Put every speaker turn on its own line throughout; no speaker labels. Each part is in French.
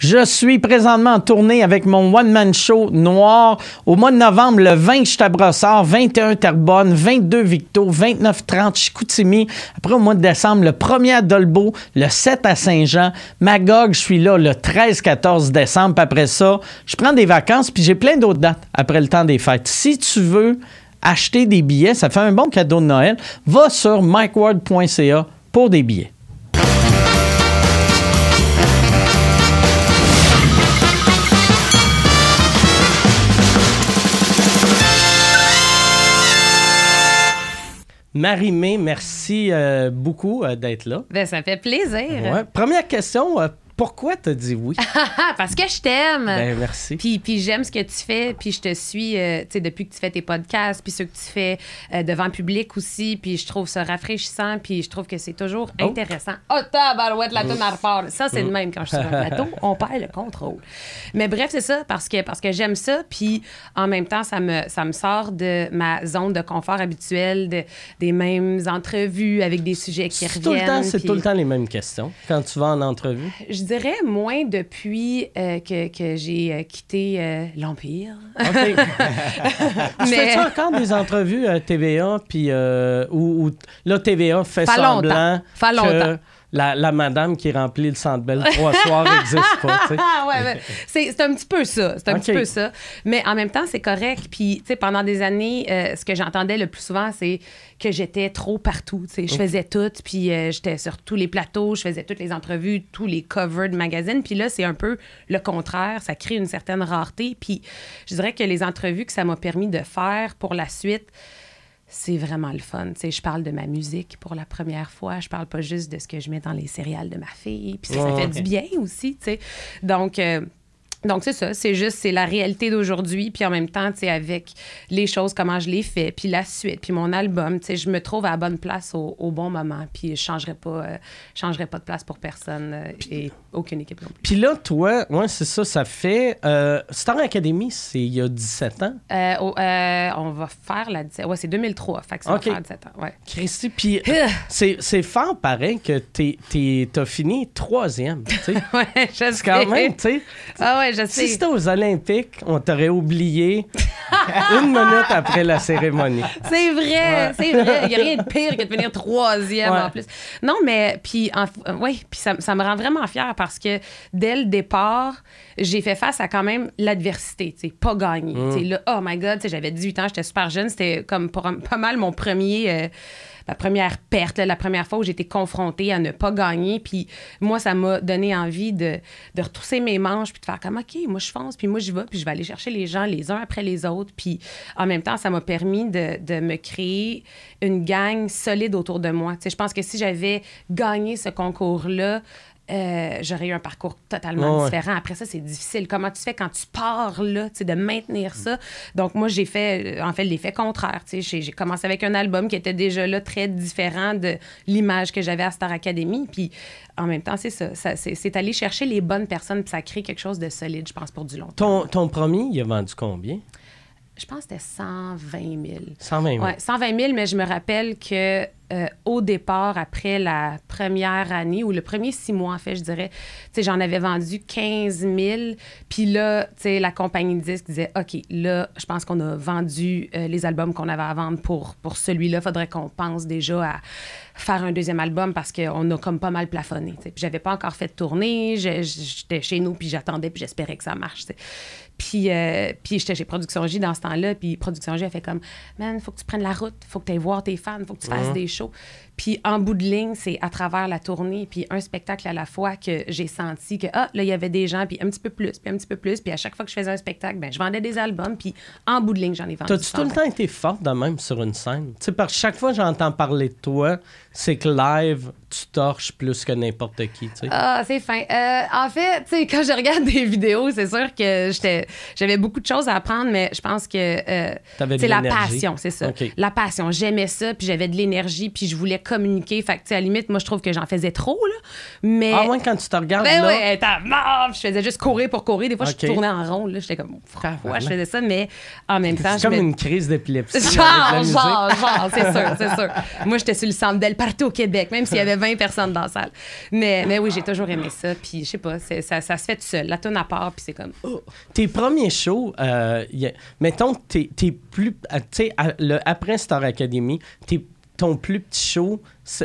Je suis présentement en tournée avec mon one-man show noir. Au mois de novembre, le 20, je suis à Brossard, 21 Terrebonne, 22 Victo, 29 30 Chicoutimi. Après, au mois de décembre, le 1er à Dolbeau, le 7 à Saint-Jean. Magog, je suis là le 13-14 décembre. Puis après ça, je prends des vacances, puis j'ai plein d'autres dates après le temps des fêtes. Si tu veux acheter des billets, ça fait un bon cadeau de Noël, va sur mikeward.ca pour des billets. Marie-Mé, merci euh, beaucoup euh, d'être là.
Ben, ça fait plaisir.
Ouais. Première question, euh, pourquoi t'as dit oui?
Parce que je t'aime.
Ben, merci.
Puis, puis j'aime ce que tu fais, puis je te suis, euh, tu sais, depuis que tu fais tes podcasts, puis ceux que tu fais euh, devant le public aussi, puis je trouve ça rafraîchissant, puis je trouve que c'est toujours
Oh.
intéressant. Oh, tabarouette, la tonne à repart. Ça, c'est le même quand je suis sur un plateau, on perd le contrôle. Mais bref, c'est ça, parce que, parce que j'aime ça, puis en même temps, ça me, ça me sort de ma zone de confort habituelle, de, des mêmes entrevues avec des sujets qui reviennent.
tout le temps, c'est
puis-
tout le temps les mêmes questions quand tu vas en entrevue.
je dirais moins depuis euh, que, que j'ai euh, quitté euh, l'Empire.
OK. tu
Mais-
fais-tu encore des entrevues à TVA, puis où, où- là, TVA fait semblant
longtemps. Fait
que
longtemps.
La, la madame qui remplit le Centre Bell trois soirs n'existe pas.
Ah ouais, c'est c'est un petit peu ça. C'est un petit peu ça. Mais en même temps, c'est correct. Puis, tu sais, pendant des années, euh, ce que j'entendais le plus souvent, c'est que j'étais trop partout. Tu sais, je faisais tout. Puis, euh, j'étais sur tous les plateaux, je faisais toutes les entrevues, tous les covers de magazines. Puis là, c'est un peu le contraire. Ça crée une certaine rareté. Puis, je dirais que les entrevues que ça m'a permis de faire pour la suite, c'est vraiment le fun. Tu sais, je parle de ma musique pour la première fois. Je parle pas juste de ce que je mets dans les céréales de ma fille. Puis ça, fait du bien aussi, tu sais. Donc, euh, donc c'est ça. C'est juste, c'est la réalité d'aujourd'hui. Puis en même temps, tu sais, avec les choses, comment je les fais, puis la suite, puis mon album, tu sais, je me trouve à la bonne place au, au bon moment. Puis je changerai pas, euh, je changerai pas de place pour personne euh, et aucune équipe non plus.
Puis là, toi, ouais, c'est ça, ça fait. Euh, Star Academy, c'est il y a 17 ans?
Euh, euh, on va faire la... Ouais, c'est 2003. Fait que ça
OK.
va faire 17 ans. Ouais.
Christy, puis c'est fort pareil que t'as fini troisième, tu sais.
ouais, je sais.
Quand même, tu sais.
Ah ouais, je
Si c'était aux Olympiques, on t'aurait oublié une minute après la cérémonie.
C'est vrai, c'est vrai. Il n'y a rien de pire que de venir troisième
Ouais.
en plus. Non, mais puis, euh, ouais, puis ça, ça me rend vraiment fière parce que dès le départ, j'ai fait face à quand même l'adversité, tu sais, pas gagner.
Mm.
Tu sais, là, oh my God, j'avais 18 ans, j'étais super jeune. C'était comme pour pas mal mon premier. euh, ma première perte, la première fois où été confrontée à ne pas gagner. Puis moi, ça m'a donné envie de, de retrousser mes manches puis de faire comme, OK, moi, je fonce, puis moi, j'y vais, puis je vais aller chercher les gens les uns après les autres. Puis en même temps, ça m'a permis de, de me créer une gang solide autour de moi. Tu sais, je pense que si j'avais gagné ce concours-là, euh, j'aurais eu un parcours totalement
Ouais, ouais.
différent. Après ça, c'est difficile. Comment tu fais quand tu pars là, de maintenir ça? Donc, moi, j'ai fait, euh, en fait, l'effet contraire. J'ai commencé avec un album qui était déjà là, très différent de l'image que j'avais à Star Academy. Puis, en même temps, c'est ça. c'est aller chercher les bonnes personnes, puis ça crée quelque chose de solide, je pense, pour du long terme.
Ton, ton premier, il a vendu combien?
Je pense que c'était 120 000.
120 000.
Ouais, 120 000, mais je me rappelle que euh, au départ, après la première année, ou le premier six mois, en fait, je dirais, tu sais, j'en avais vendu 15 000. Puis là, tu sais, la compagnie de disques disait, OK, là, je pense qu'on a vendu euh, les albums qu'on avait à vendre pour, pour celui-là. faudrait qu'on pense déjà à faire un deuxième album parce qu'on a comme pas mal plafonné. Puis j'avais pas encore fait de tournée. J'étais chez nous, puis j'attendais, puis j'espérais que ça marche. Puis, euh, puis j'étais chez Production J dans ce temps-là. Puis Production J a fait comme, man, faut que tu prennes la route, faut que tu ailles voir tes fans, faut que tu fasses des shows. Puis en bout de ligne, c'est à travers la tournée, puis un spectacle à la fois que j'ai senti que, ah, là, il y avait des gens, puis un petit peu plus, puis un petit peu plus. Puis à chaque fois que je faisais un spectacle, ben, je vendais des albums, puis en bout de ligne, j'en ai vendu.
T'as-tu tout le
120.
temps été forte de même sur une scène? Tu sais, que chaque fois que j'entends parler de toi, c'est que live, tu torches plus que n'importe qui, tu sais.
Ah, c'est fin. Euh, en fait, tu sais, quand je regarde des vidéos, c'est sûr que j'étais, j'avais beaucoup de choses à apprendre, mais je pense que euh,
T'avais de
c'est la passion, c'est ça. La passion. J'aimais ça, puis j'avais de l'énergie, puis je voulais communiquer. Fait que, à la limite, moi, je trouve que j'en faisais trop, là. Mais.
Ah, ouais, quand tu te regardes
Ben
là.
ouais, à mort, Je faisais juste courir pour courir. Des fois, je tournais en rond. Là, j'étais comme, pourquoi je faisais ça? Mais en même temps,
C'est
je
comme
me-
une crise d'épilepsie.
Genre, genre, genre, c'est sûr, c'est sûr. Moi, j'étais sur le centre d'elle partout au Québec, même s'il y avait 20 personnes dans la salle. Mais, mais oui, j'ai toujours aimé ça. Puis, je sais pas, ça, ça se fait tout seul. La tonne à part, puis c'est comme, oh.
Tes premiers shows, euh, a- mettons, t'es t'es plus. Tu sais, après Star Academy, t'es- ton plus petit show,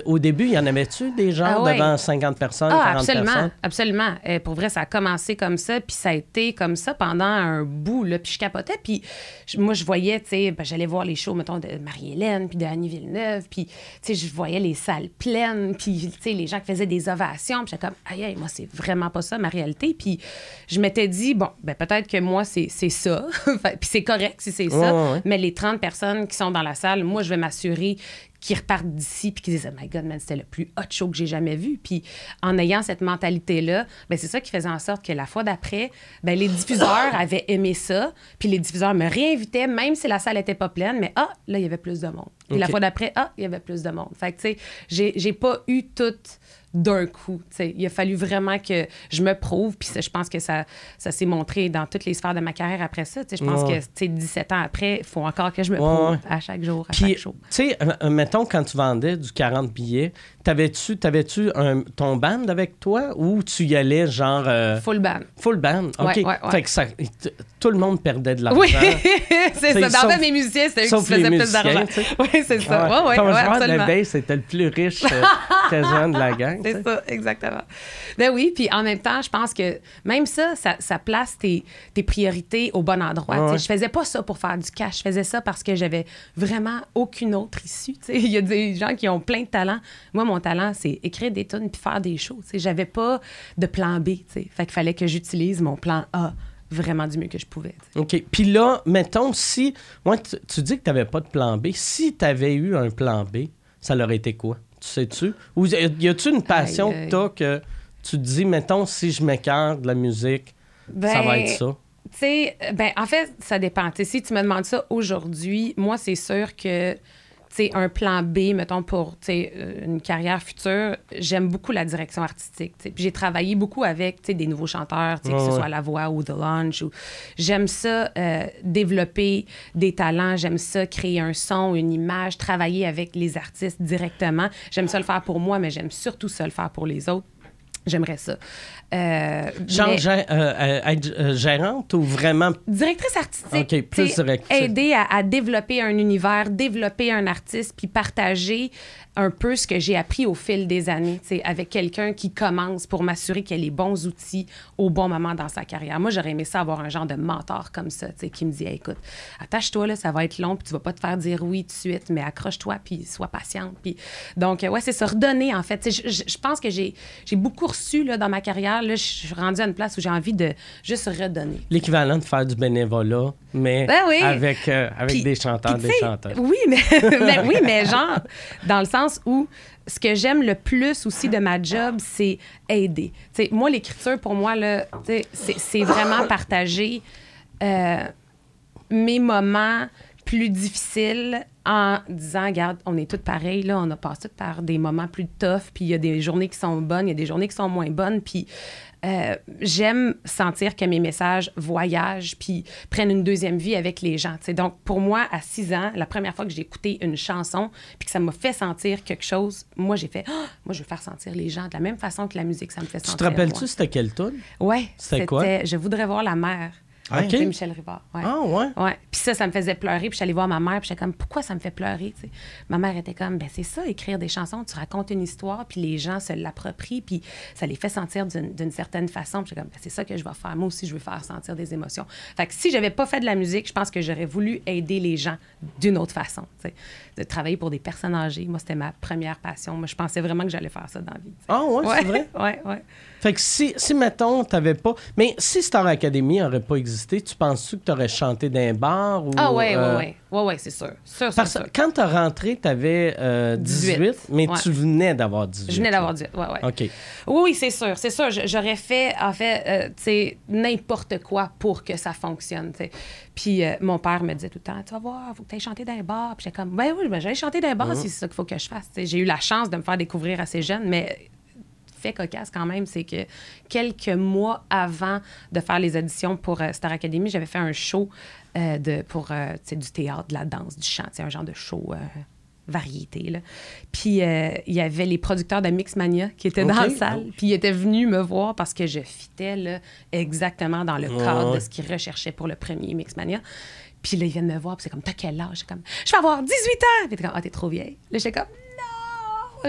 au début, y en avait-tu des gens
Ah ouais.
devant 50 personnes,
Ah,
40
absolument,
personnes?
absolument. Euh, pour vrai, ça a commencé comme ça, puis ça a été comme ça pendant un bout, là, puis je capotais, puis je- moi, je voyais, tu sais, ben, j'allais voir les shows, mettons, de Marie-Hélène, puis de Annie Villeneuve, puis, tu sais, je voyais les salles pleines, puis, tu sais, les gens qui faisaient des ovations, puis j'étais comme, aïe, aïe, moi, c'est vraiment pas ça, ma réalité, puis je m'étais dit, bon, ben peut-être que moi, c'est ça, puis c'est correct si c'est ça,
Ouais, ouais, ouais.
mais les 30 personnes qui sont dans la salle, moi, je vais m'assurer qu'ils repartent d'ici puis qu'ils disent oh my god man c'était le plus hot show que j'ai jamais vu. Puis en ayant cette mentalité là ben c'est ça qui faisait en sorte que la fois d'après ben les diffuseurs avaient aimé ça puis les diffuseurs me réinvitaient même si la salle était pas pleine mais ah là il y avait plus de monde. Et la fois d'après ah il y avait plus de monde. Fait que tu sais j'ai j'ai pas eu tout d'un coup. Il a fallu vraiment que je me prouve, puis je pense que ça, ça s'est montré dans toutes les sphères de ma carrière après ça. Je pense
Ouais.
que tu sais, 17 ans après, il faut encore que je me prouve
ouais.
à chaque jour, à
Puis,
chaque
tu
show.
sais, euh, euh, mettons, quand tu vendais du 40 billets, t'avais-tu t'avais-tu un- ton band avec toi ou tu y allais genre euh,
Full band.
full band? OK.
Ouais, ouais, ouais.
Fait que ça, t- tout le monde perdait de l'argent.
Oui, c'est ça.
sauf-
Dans fait, mes musiciens, c'était eux qui
sauf
faisaient plus d'argent. Oui, c'est ça.
Ton
ouais,
joueur
absolument.
de bass était le plus riche euh, quasiment de la gang.
C'est ça, exactement. Ben oui, puis en même temps, je pense que même ça, ça, ça place tes, tes priorités au bon endroit.
Ouais,
sais.
ouais.
Je faisais pas ça pour faire du cash, je faisais ça parce que j'avais vraiment aucune autre issue. Il y a des gens qui ont plein de talents. Moi, mon talent, c'est écrire des tunes puis faire des shows. tu sais. J'avais pas de plan B. tu sais. Fait qu'il fallait que j'utilise mon plan A vraiment du mieux que je pouvais.
OK. Puis là, mettons, si. Ouais, tu, tu dis que tu n'avais pas de plan B. Si tu avais eu un plan B, ça l'aurait été quoi? Tu sais-tu? Ou y a-tu une passion
Aïe, aïe.
que que tu te dis, mettons, si je m'écarte de la musique, ça
Ben,
va être ça?
Tu sais, ben, en fait, ça dépend. Si tu me demandes ça aujourd'hui, moi, c'est sûr que, un plan B, mettons, pour, euh, une carrière future, j'aime beaucoup la direction artistique, j'ai travaillé beaucoup avec, des nouveaux chanteurs, que ce
ouais.
soit La Voix ou The. Ou... J'aime ça, euh, développer des talents, j'aime ça, créer un son, une image, travailler avec les artistes directement. J'aime ça le faire pour moi, mais j'aime surtout ça le faire pour les autres. J'aimerais ça. Euh,
Genre,
mais-
gé- euh, euh, être gérante ou vraiment.
Directrice artistique.
OK, plus directrice.
Aider à, à développer un univers, développer un artiste, puis partager un peu ce que j'ai appris au fil des années, avec quelqu'un qui commence pour m'assurer qu'il a les bons outils au bon moment dans sa carrière. Moi, j'aurais aimé ça avoir un genre de mentor comme ça, tu sais, qui me dit Hey, écoute, attache-toi, là, ça va être long, puis tu vas pas te faire dire oui tout de suite, mais accroche-toi, puis sois patiente. Puis... Donc, euh, ouais, c'est ça, redonner, en fait. Je, pense que j'ai beaucoup reçu là, dans ma carrière. Là, je suis rendue à une place où j'ai envie de juste redonner.
L'équivalent de faire du bénévolat, mais
Ben oui.
avec, euh, avec des chanteurs, des chanteurs.
Oui, mais, mais- oui, mais genre, dans le sens où ce que j'aime le plus aussi de ma job, c'est aider. Tu sais, moi, l'écriture, pour moi, c'est vraiment partager euh, mes moments plus difficiles en disant, regarde, on est toutes pareilles, là, on a passé par des moments plus tough, puis il y a des journées qui sont bonnes, il y a des journées qui sont moins bonnes, puis euh, j'aime sentir que mes messages voyagent, puis prennent une deuxième vie avec les gens. tu. Donc, pour moi, à 6 ans, la première fois que j'ai écouté une chanson, puis que ça m'a fait sentir quelque chose, moi, j'ai fait, Ah, moi, je veux faire sentir les gens de la même façon que la musique, ça me fait
Tu
sentir.
te rappelles-tu c'était quel tune?
Ouais,
C'était quoi?
Je voudrais voir la mer.
Ok.
de Michel Rivard. Ouais.
Ah, ouais?
Ouais. Puis ça, ça me faisait pleurer. Puis je suis allée voir ma mère. Puis j'étais comme, pourquoi ça me fait pleurer? tu sais? Ma mère était comme, ben c'est ça, écrire des chansons. Tu racontes une histoire, puis les gens se l'approprient, puis ça les fait sentir d'une certaine façon. Puis j'étais comme, ben c'est ça que je vais faire. Moi aussi, je veux faire sentir des émotions. Fait que si j'avais pas fait de la musique, je pense que j'aurais voulu aider les gens d'une autre façon. tu sais. De travailler pour des personnes âgées. Moi, c'était ma première passion. Moi, je pensais vraiment que j'allais faire ça dans la vie.
Ah, ouais,
ouais,
c'est vrai?
Ouais, ouais.
Fait que si, si mettons, t'avais pas. Mais si Star Academy n'aurait pas existé, tu penses-tu que t'aurais chanté d'un bar ou.
Ah, ouais,
euh,
ouais, ouais. Ouais, ouais, c'est sûr. Sûr, sûr,
Parce
sûr.
que quand t'as rentré, t'avais euh, 18,
18,
mais
ouais.
tu venais d'avoir 18.
Je venais d'avoir dit. Ouais, ouais.
OK.
Oui, oui, c'est sûr, c'est sûr. J'aurais fait, en fait, euh, tu sais, n'importe quoi pour que ça fonctionne, tu sais. Puis euh, mon père me disait tout le temps, tu vas voir, faut que tu ailles chanter dans bar. Puis j'étais comme, ben oui, ben, j'allais chanter dans bar si c'est ça qu'il faut que je fasse. J'ai eu la chance de me faire découvrir assez jeune, mais fait cocasse quand même, c'est que quelques mois avant de faire les auditions pour euh, Star Academy, j'avais fait un show euh, de, pour euh, du théâtre, de la danse, du chant, sais, un genre de show euh, variété. Là. Puis euh, il y avait les producteurs de Mixmania qui étaient dans la salle, puis ils étaient venus me voir parce que je fitais là, exactement dans le cadre
ouais.
de ce qu'ils recherchaient pour le premier Mixmania. Puis là, ils viennent me voir, puis c'est comme, t'as quel âge? Comme, je vais avoir 18 ans! Puis t'es comme, ah, t'es trop vieille. Là, j'étais comme!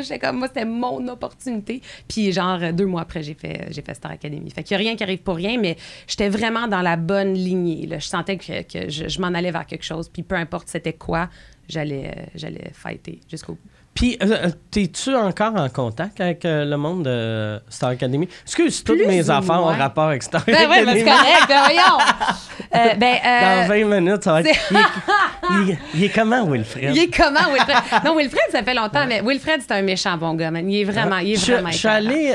J'étais comme, moi, c'était mon opportunité. Puis, genre, deux mois après, j'ai fait, j'ai fait Star Academy. Fait qu'il n'y a rien qui arrive pour rien, mais j'étais vraiment dans la bonne lignée. Je sentais que, je, m'en allais vers quelque chose. Puis, peu importe c'était quoi, j'allais, j'allais fighter jusqu'au bout.
Puis, euh, euh, t'es-tu encore en contact avec euh, le monde de Star Academy? Excuse, toutes
Plus
mes affaires ont rapport avec Star
Ben oui,
Academy.
mais c'est correct, ben voyons! Euh, ben,
Dans 20 minutes, ça va être. Il est, il est- il est comment, Wilfred?
il est comment, Wilfred? Non, Wilfred, ça fait longtemps, mais Wilfred, c'est un méchant bon gars, man. Il est vraiment, il est
je,
vraiment
je suis allé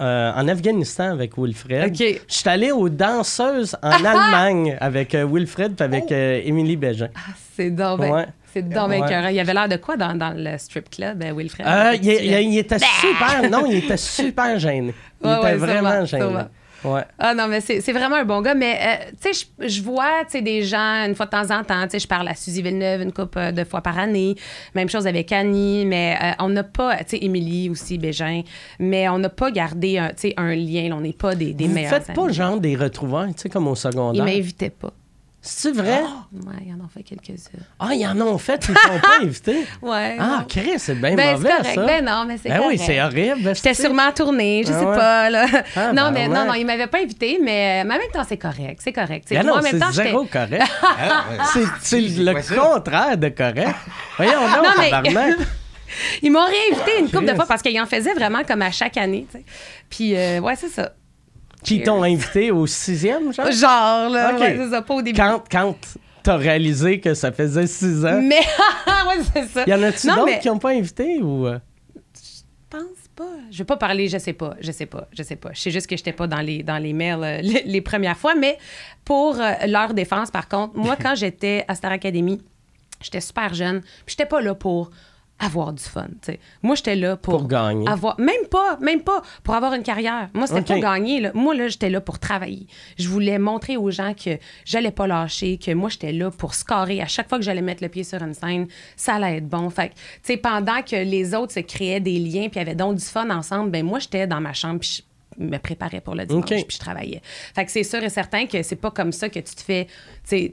en Afghanistan avec Wilfred.
OK.
Je suis allé aux danseuses en Allemagne avec Wilfred puis avec euh, Émilie Bégin.
Ah, c'est
Ouais.
C'est ben
Ouais.
Il avait l'air de quoi dans, dans le strip club, euh, Wilfred?
Euh, il, il- il était
Bah!
super. Non, il était super gêné. Il
Ouais,
était
ouais,
vraiment gêné. Ouais.
Ah non, mais c'est vraiment un bon gars. Mais, euh, tu sais, je- vois, des gens, une fois de temps en temps, tu sais, je parle à Suzy Villeneuve une couple euh, de fois par année. Même chose avec Annie, mais euh, on n'a pas, tu sais, Émilie aussi, Bégin, mais on n'a pas gardé, un, lien. là. on n'est pas des, des
Vous
meilleurs
faites pas
amis.
genre des retrouvailles, tu sais, comme au
Ils
secondaire.
m'invitaient pas.
C'est vrai?
Ouais, ils en ont fait quelques-uns.
Ah, ils en ont fait, ils ne sont pas invités.
Ouais.
Ah,
non.
Chris, c'est bien
ben, c'est
mauvais,
correct.
ça.
Ben non, mais c'est
Ben oui, c'est horrible.
J'étais sûrement en tournée, je
Ah
sais
ouais?
pas. Là.
Ah,
non,
ben
mais
ouais.
non, non, il m'avait pas invité, mais, mais en même temps, c'est correct. C'est correct.
Ben
moi,
non,
en même
c'est zéro correct. C'est- le contraire de correct. Voyons donc,
Non, mais-. Ils m'ont réinvité une couple de fois parce qu'ils en faisaient vraiment comme à chaque année. Puis, euh, ouais, c'est ça.
Qui t'ont invité au sixième, genre?
Genre, là,
Ok.
ouais, c'est ça, pas au début.
Quand, quand t'as réalisé que ça faisait six ans,
Mais, ouais, c'est ça.
y en a-tu d'autres
mais-
qui n'ont pas invité ou... euh?
Je pense pas. Je vais pas parler, je sais pas, je sais pas, je sais pas. Je sais juste que j'étais pas dans les, dans les mails euh, les, les premières fois, mais pour euh, leur défense, par contre, moi, quand j'étais à Star Academy, j'étais super jeune, puis j'étais pas là pour avoir du fun. Moi, j'étais là pour,
Pour gagner.
avoir même pas, même pas pour avoir une carrière. Moi, c'était pas gagner là. Moi là, j'étais là pour travailler. Je voulais montrer aux gens que j'allais pas lâcher, que moi j'étais là pour scorer à chaque fois que j'allais mettre le pied sur une scène, ça allait être bon. Fait que, tu sais pendant que les autres se créaient des liens puis avaient donc du fun ensemble, ben moi j'étais dans ma chambre puis je me préparais pour le dimanche puis je travaillais. Fait que c'est sûr et certain que c'est pas comme ça que tu te fais,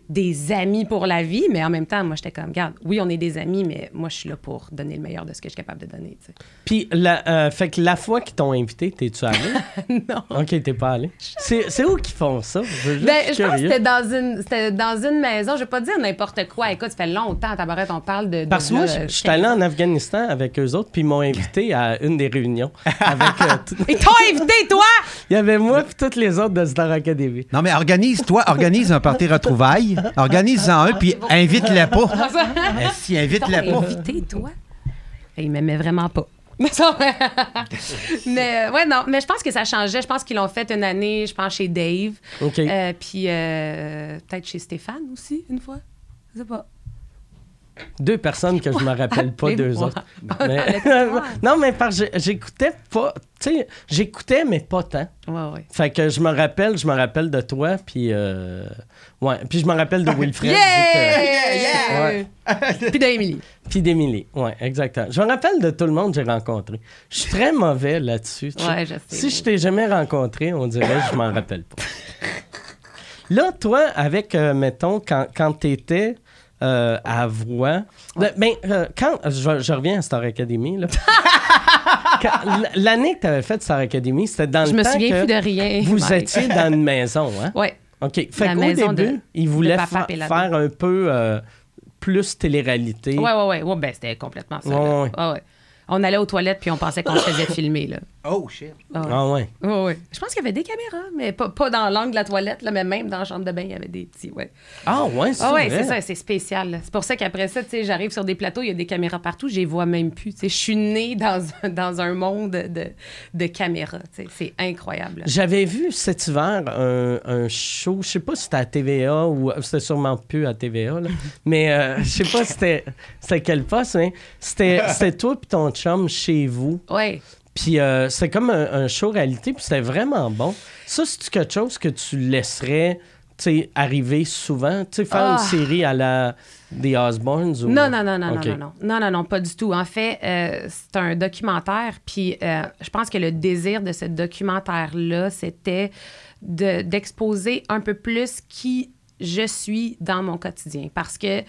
des amis pour la vie, mais en même temps, moi j'étais comme, regarde, oui, on est des amis, mais moi je suis là pour donner le meilleur de ce que je suis capable de donner.
Puis, la, euh, fait que la fois qu'ils t'ont invité, t'es-tu allé?
non.
OK, t'es pas allé. C'est c'est où qu'ils font ça? Je, veux juste-
Ben,
suis
je pense que
curieux.
c'était dans une, c'était dans une maison. Je vais pas dire n'importe quoi. Écoute, ça fait longtemps, tabaret, on parle de. de
Parce que moi, je je suis allé en Afghanistan avec eux autres, puis ils m'ont invité à une des réunions. Avec, euh, tout-
Ils t'ont invité, toi!
Il y avait moi et toutes les autres de Star Academy.
Non, mais organise, toi, organise un party retrouvailles. Organise-en un, puis invite-les pas. Eh, si, invite-les pas.
invité, toi? Et ils m'aimaient vraiment pas. mais euh, ouais, non, mais je pense que ça changeait. Je pense qu'ils l'ont fait une année, je pense, chez Dave.
OK.
Euh, puis euh, peut-être chez Stéphane aussi, une fois. Je sais pas.
Deux personnes que je me rappelle pas, deux autres. Mais- non, mais parce que j'ai- j'écoutais pas. Tu sais, j'écoutais, mais pas tant.
Ouais, ouais.
Fait que je me rappelle, je me rappelle de toi, puis. euh, ouais, puis je me rappelle de Wilfred.
Yeah!
Ouais.
Puis d'Emily.
Puis d'Émilie. Ouais, exactement. Je me rappelle de tout le monde que j'ai rencontré. Je suis très mauvais là-dessus.
Ouais, je sais.
Si je t'ai jamais rencontré, on dirait que je m'en rappelle pas. Là, toi, avec, euh, mettons, quand, quand tu étais à Voix, ben, ben, euh, quand, je, je reviens à Star Academy, là. L'année que tu avais fait Star Academy, c'était dans
Je
le
me
temps
souviens
que
plus de rien.
vous
Mike.
étiez dans une maison, hein?
Ouais.
OK. Fait
La
qu'au début,
de-
ils voulaient fa- faire un peu euh, plus télé-réalité.
Ouais, ouais, ouais. ouais ben, c'était complètement ça.
Ouais, ouais.
Ouais, ouais. On allait aux toilettes puis on pensait qu'on se faisait filmer, là.
Oh, shit.
Ah ouais.
Ah ouais.
Ouais, ouais. Je pense qu'il y avait des caméras, mais pas, pas dans l'angle de la toilette, là, mais même dans la chambre de bain, il y avait des petits. Ouais.
Ah ouais, c'est
Ah ouais,
vrai?
c'est ça, c'est spécial. C'est pour ça qu'après ça, tu sais, j'arrive sur des plateaux, il y a des caméras partout, je les vois même plus. Tu sais, je suis née dans un, dans un monde de, de caméras. tu sais. C'est incroyable.
J'avais vu cet hiver un, un show, je sais pas si c'était à TVA ou c'était sûrement plus à TVA, là, mais euh, je sais pas si c'était c'était quel poste, mais c'était c'était toi puis ton chum chez vous.
Ouais.
Puis euh, c'était comme un, un show réalité, puis c'était vraiment bon. Ça, c'est quelque chose que tu laisserais arriver souvent? Tu sais, faire
Ah.
une série à la des Osbournes? Ou...
Non, non, non, non, non, non, non, non, non, pas du tout. En fait, euh, c'est un documentaire, puis euh, je pense que le désir de ce documentaire-là, c'était de- d'exposer un peu plus qui je suis dans mon quotidien. Parce que,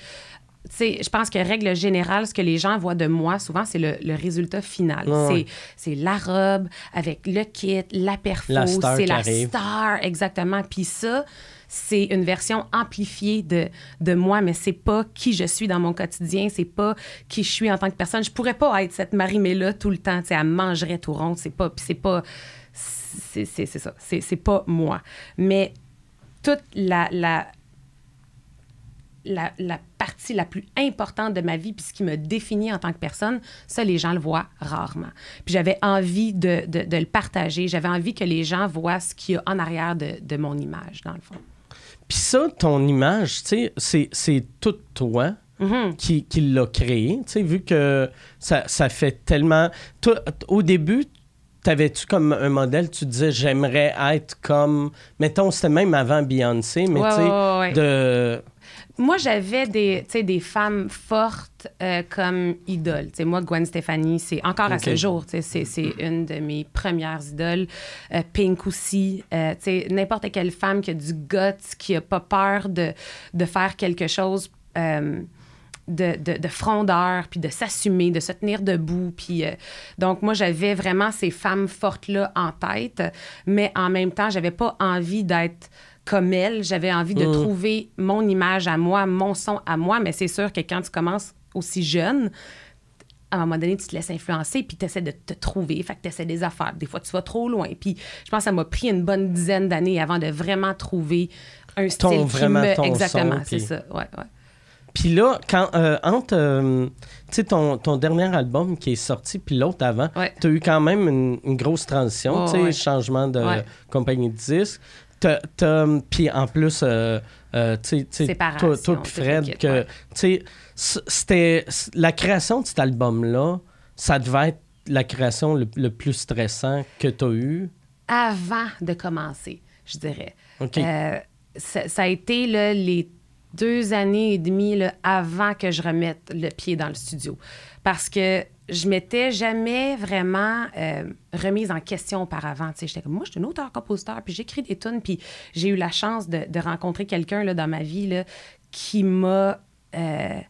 je pense que règle générale, ce que les gens voient de moi, souvent, c'est le, le résultat final.
Ouais,
C'est- la robe avec le kit, la perfo, c'est la
arrive.
star, exactement. Puis ça, c'est une version amplifiée de, de moi, mais c'est pas qui je suis dans mon quotidien, c'est pas qui je suis en tant que personne. Je pourrais pas être cette Marie-Mé-là tout le temps, tu sais, elle mangerait tout rond, c'est pas, puis c'est pas, c'est ça, c'est c'est pas moi. Mais toute la, la, la, la partie la plus importante de ma vie, puis ce qui me définit en tant que personne, ça, les gens le voient rarement. Puis j'avais envie de, de- de le partager. J'avais envie que les gens voient ce qu'il y a en arrière de, de mon image, dans le fond.
Puis ça, ton image, tu sais, c'est, c'est tout toi
Mhm.
qui, qui l'a créé, tu sais, vu que ça, ça fait tellement... Toi, au début, t'avais-tu comme un modèle, tu disais, j'aimerais être comme... Mettons, c'était même avant Beyoncé, mais
Ouais,
tu sais,
ouais, ouais.
de...
Moi, j'avais des, des femmes fortes euh, comme idoles. Tu sais, moi, Gwen Stefani, c'est encore à ce jour, c'est, une de mes premières idoles. Euh, Pink aussi. Euh, n'importe quelle femme qui a du guts, qui a pas peur de, de faire quelque chose. euh, de, de, de frondeur, puis de s'assumer, de se tenir debout. Puis, euh, donc, moi, j'avais vraiment ces femmes fortes-là en tête, mais en même temps, j'avais pas envie d'être comme elles. J'avais envie de
Mm.
trouver mon image à moi, mon son à moi, mais c'est sûr que quand tu commences aussi jeune, à un moment donné, tu te laisses influencer, puis tu essaies de te trouver. Fait que tu essaies des affaires. Des fois, tu vas trop loin. Puis je pense que ça m'a pris une bonne dizaine d'années avant de vraiment trouver un style
Ton-
qui
vraiment
me...
ton
Exactement, c'est
puis-
ça. Ouais, ouais.
Puis là, quand, euh, entre, euh, tu sais, ton, ton dernier album qui est sorti, puis l'autre avant,
Ouais.
tu as eu quand même une, une grosse transition,
Ouais,
tu sais,
ouais.
changement de
Ouais.
compagnie de disques. Puis en plus, euh, euh, tu sais, toi, puis Fred, que, tu c'était la création de cet album-là, ça devait être la création le, le plus stressant que tu as eu?
Avant de commencer, je dirais.
OK.
Euh, ça, ça a été là, les deux années et demie là, avant que je remette le pied dans le studio. Parce que je m'étais jamais vraiment euh, remise en question auparavant. J'étais comme, moi, je suis un auteur-compositeur, puis j'écris des tunes, puis j'ai eu la chance de, rencontrer quelqu'un dans ma vie qui m'a euh,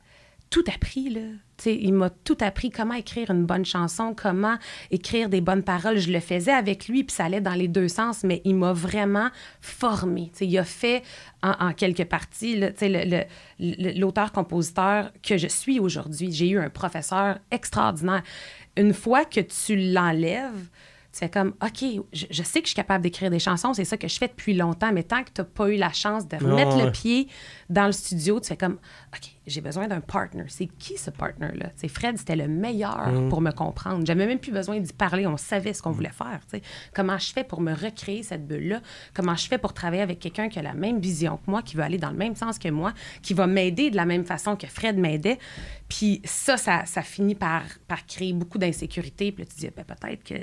tout appris. Là. Il m'a tout appris comment écrire une bonne chanson, comment écrire des bonnes paroles. Je le faisais avec lui, puis ça allait dans les deux sens, mais il m'a vraiment formé. Tu sais, il a fait en, en quelques parties l'auteur-compositeur que je suis aujourd'hui. J'ai eu un professeur extraordinaire. Une fois que tu l'enlèves, tu fais comme, OK, je, je sais que je suis capable d'écrire des chansons, c'est ça que je fais depuis longtemps, mais tant que tu n'as pas eu la chance de remettre
Ouais.
le pied dans le studio, tu fais comme, OK, j'ai besoin d'un partner. C'est qui ce partner-là? Fred, c'était le meilleur pour me comprendre. J'avais même plus besoin d'y parler. On savait ce qu'on voulait faire. tu sais. Comment je fais pour me recréer cette bulle-là? Comment je fais pour travailler avec quelqu'un qui a la même vision que moi, qui veut aller dans le même sens que moi, qui va m'aider de la même façon que Fred m'aidait? Puis ça, ça, ça finit par, par créer beaucoup d'insécurité. Puis là, tu dis, Ben, peut-être que,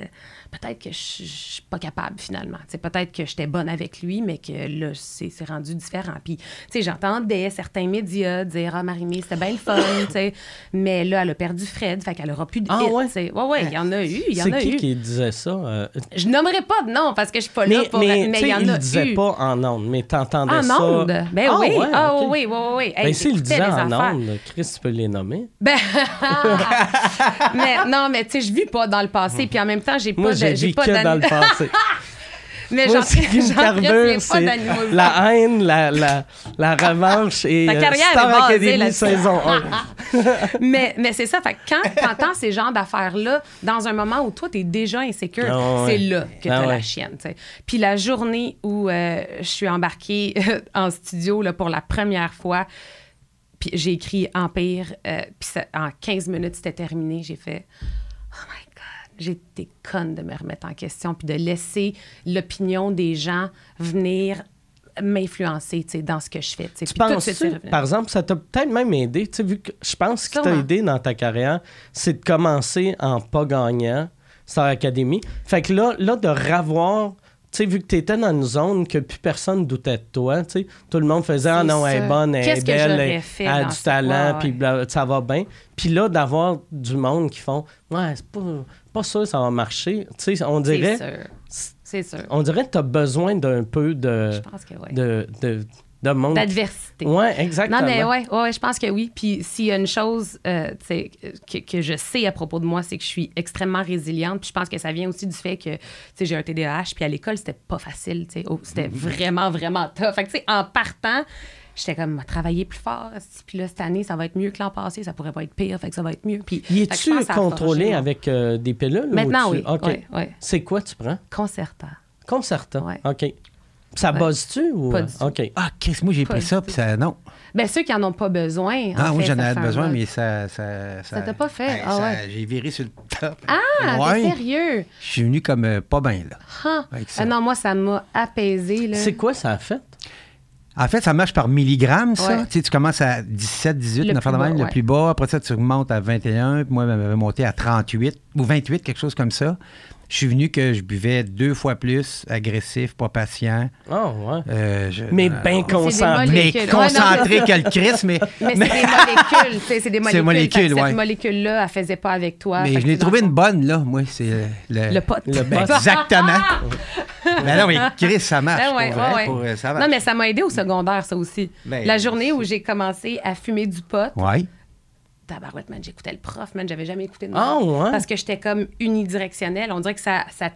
peut-être que je suis pas capable finalement. Peut-être que j'étais bonne avec lui, mais que là, c'est c'est rendu différent. Puis, tu sais, j'entendais certains médias dire, ah, C'était bien le fun, tu sais. Mais là, elle a perdu Fred, fait qu'elle aura plus de
Ah, ouais?
Ouais, ouais, il y en a eu, il y en
C'est
a
qui
eu.
qui disait ça? euh,
Je nommerai pas de nom parce que je suis pas là
mais
pour...
mais,
il y en
il
a
disait
eu.
pas en ondes, mais t'entendais
En
ça.
ondes? Ben
Ah,
oui.
ouais,
ah oui, oui, oui, oui. Hey,
Ben, s'il disait en ondes, Chris, tu peux les nommer.
Ben, mais non, mais tu sais, je vis pas dans le passé, puis en même temps, j'ai pas
j'ai
pas
que dans le passé.
Mais j'en
c'est la haine, la, la, la revanche et
Ta
euh,
carrière est
Star
basée
Academy saison 1.
mais, mais c'est ça. Fait que quand tu entends ces genres d'affaires-là, dans un moment où toi, tu es déjà insécure,
Ah ouais.
c'est là que tu as
Ah ouais.
la chienne. Puis la journée où euh, je suis embarquée en studio là, pour la première fois, puis j'ai écrit Empire, euh, puis ça- en 15 minutes, c'était terminé. J'ai fait Été conne de me remettre en question, puis de laisser l'opinion des gens venir m'influencer dans ce que je fais. tu
penses, par exemple, ça t'a peut-être même aidé, tu sais, vu que je pense que ce qui t'a aidé dans ta carrière, c'est de commencer en pas gagnant, Star Academy. Fait que là, là de ravoir, tu sais, vu que tu étais dans une zone que plus personne doutait de toi, tu sais, tout le monde faisait Ah non, elle est bonne, elle est belle, elle, a du talent, puis
ouais.
ça va bien. Puis là, d'avoir du monde qui font Ouais, c'est pas, pas sûr ça va marcher. Tu sais, on dirait.
C'est sûr.
on dirait que tu as besoin d'un peu de,
Je pense que oui.
de, de, de monde.
D'adversité.
Ouais, exactement.
Non, mais ouais, ouais, je pense que oui. Puis s'il y a une chose euh, que, que je sais à propos de moi, c'est que je suis extrêmement résiliente. Puis je pense que ça vient aussi du fait que tu sais, j'ai un TDAH. Puis à l'école, c'était pas facile. tu sais. Oh, c'était vraiment, vraiment tough. Fait que, tu sais, en partant, j'étais comme, travailler plus fort. Puis là, cette année, ça va être mieux que l'an passé. Ça pourrait pas être pire. Fait que ça va être mieux. Puis,
Y
que
es-tu
que
contrôlé avec euh, des pilules? ou
Maintenant,
tu-
oui.
C'est quoi tu prends?
Concerta.
Concerta.
Ouais.
OK. Ça
Ouais.
buzz-tu ou.
Pas du tout.
OK.
Ah, qu'est-ce moi j'ai
Pas
pris ça, puis ça. Non.
Ben, ceux qui en ont pas besoin.
Ah
en
oui, j'en avais besoin, mais ça. Ça
Ça t'a pas fait?
Ben,
Ah ouais.
J'ai viré sur le top.
Ah,
Ouais.
t'es sérieux?
Je suis venu comme euh, pas bien, là.
Ah. Ah non, moi, ça m'a apaisé. Là.
C'est quoi ça a fait?
En fait, ça marche par milligrammes, ça.
Ouais.
Tu sais, tu commences à 17, 18,
Le
affaire de
plus
même,
bas,
le
ouais.
plus bas. Après ça, tu remontes à 21. Puis moi, je monté à 38 ou 28, quelque chose comme ça. Je suis venu que je buvais deux fois plus, agressif, pas patient.
Ah, ouais.
Euh, je-
Mais
euh,
bien concentré.
mais concentré que le Christ, mais,
Mais c'est des molécules. C'est des molécules.
ouais.
Cette molécule-là, elle faisait pas avec toi.
mais je l'ai trouvé une bonne, là. Moi, c'est le,
Le pote.
Le
Ben,
boss.
exactement. mais non, mais Chris, ça marche.
Ben ouais,
pour vrai,
ouais, ouais.
pour, ça marche.
Non, mais ça m'a aidé au secondaire, ça aussi.
Ben,
La journée où j'ai commencé à fumer du pot,
Ouais.
Tabarouette, man, j'écoutais le prof, man, j'avais jamais écouté de
Ah, ouais?
Parce que j'étais comme unidirectionnelle. On dirait que ça, ça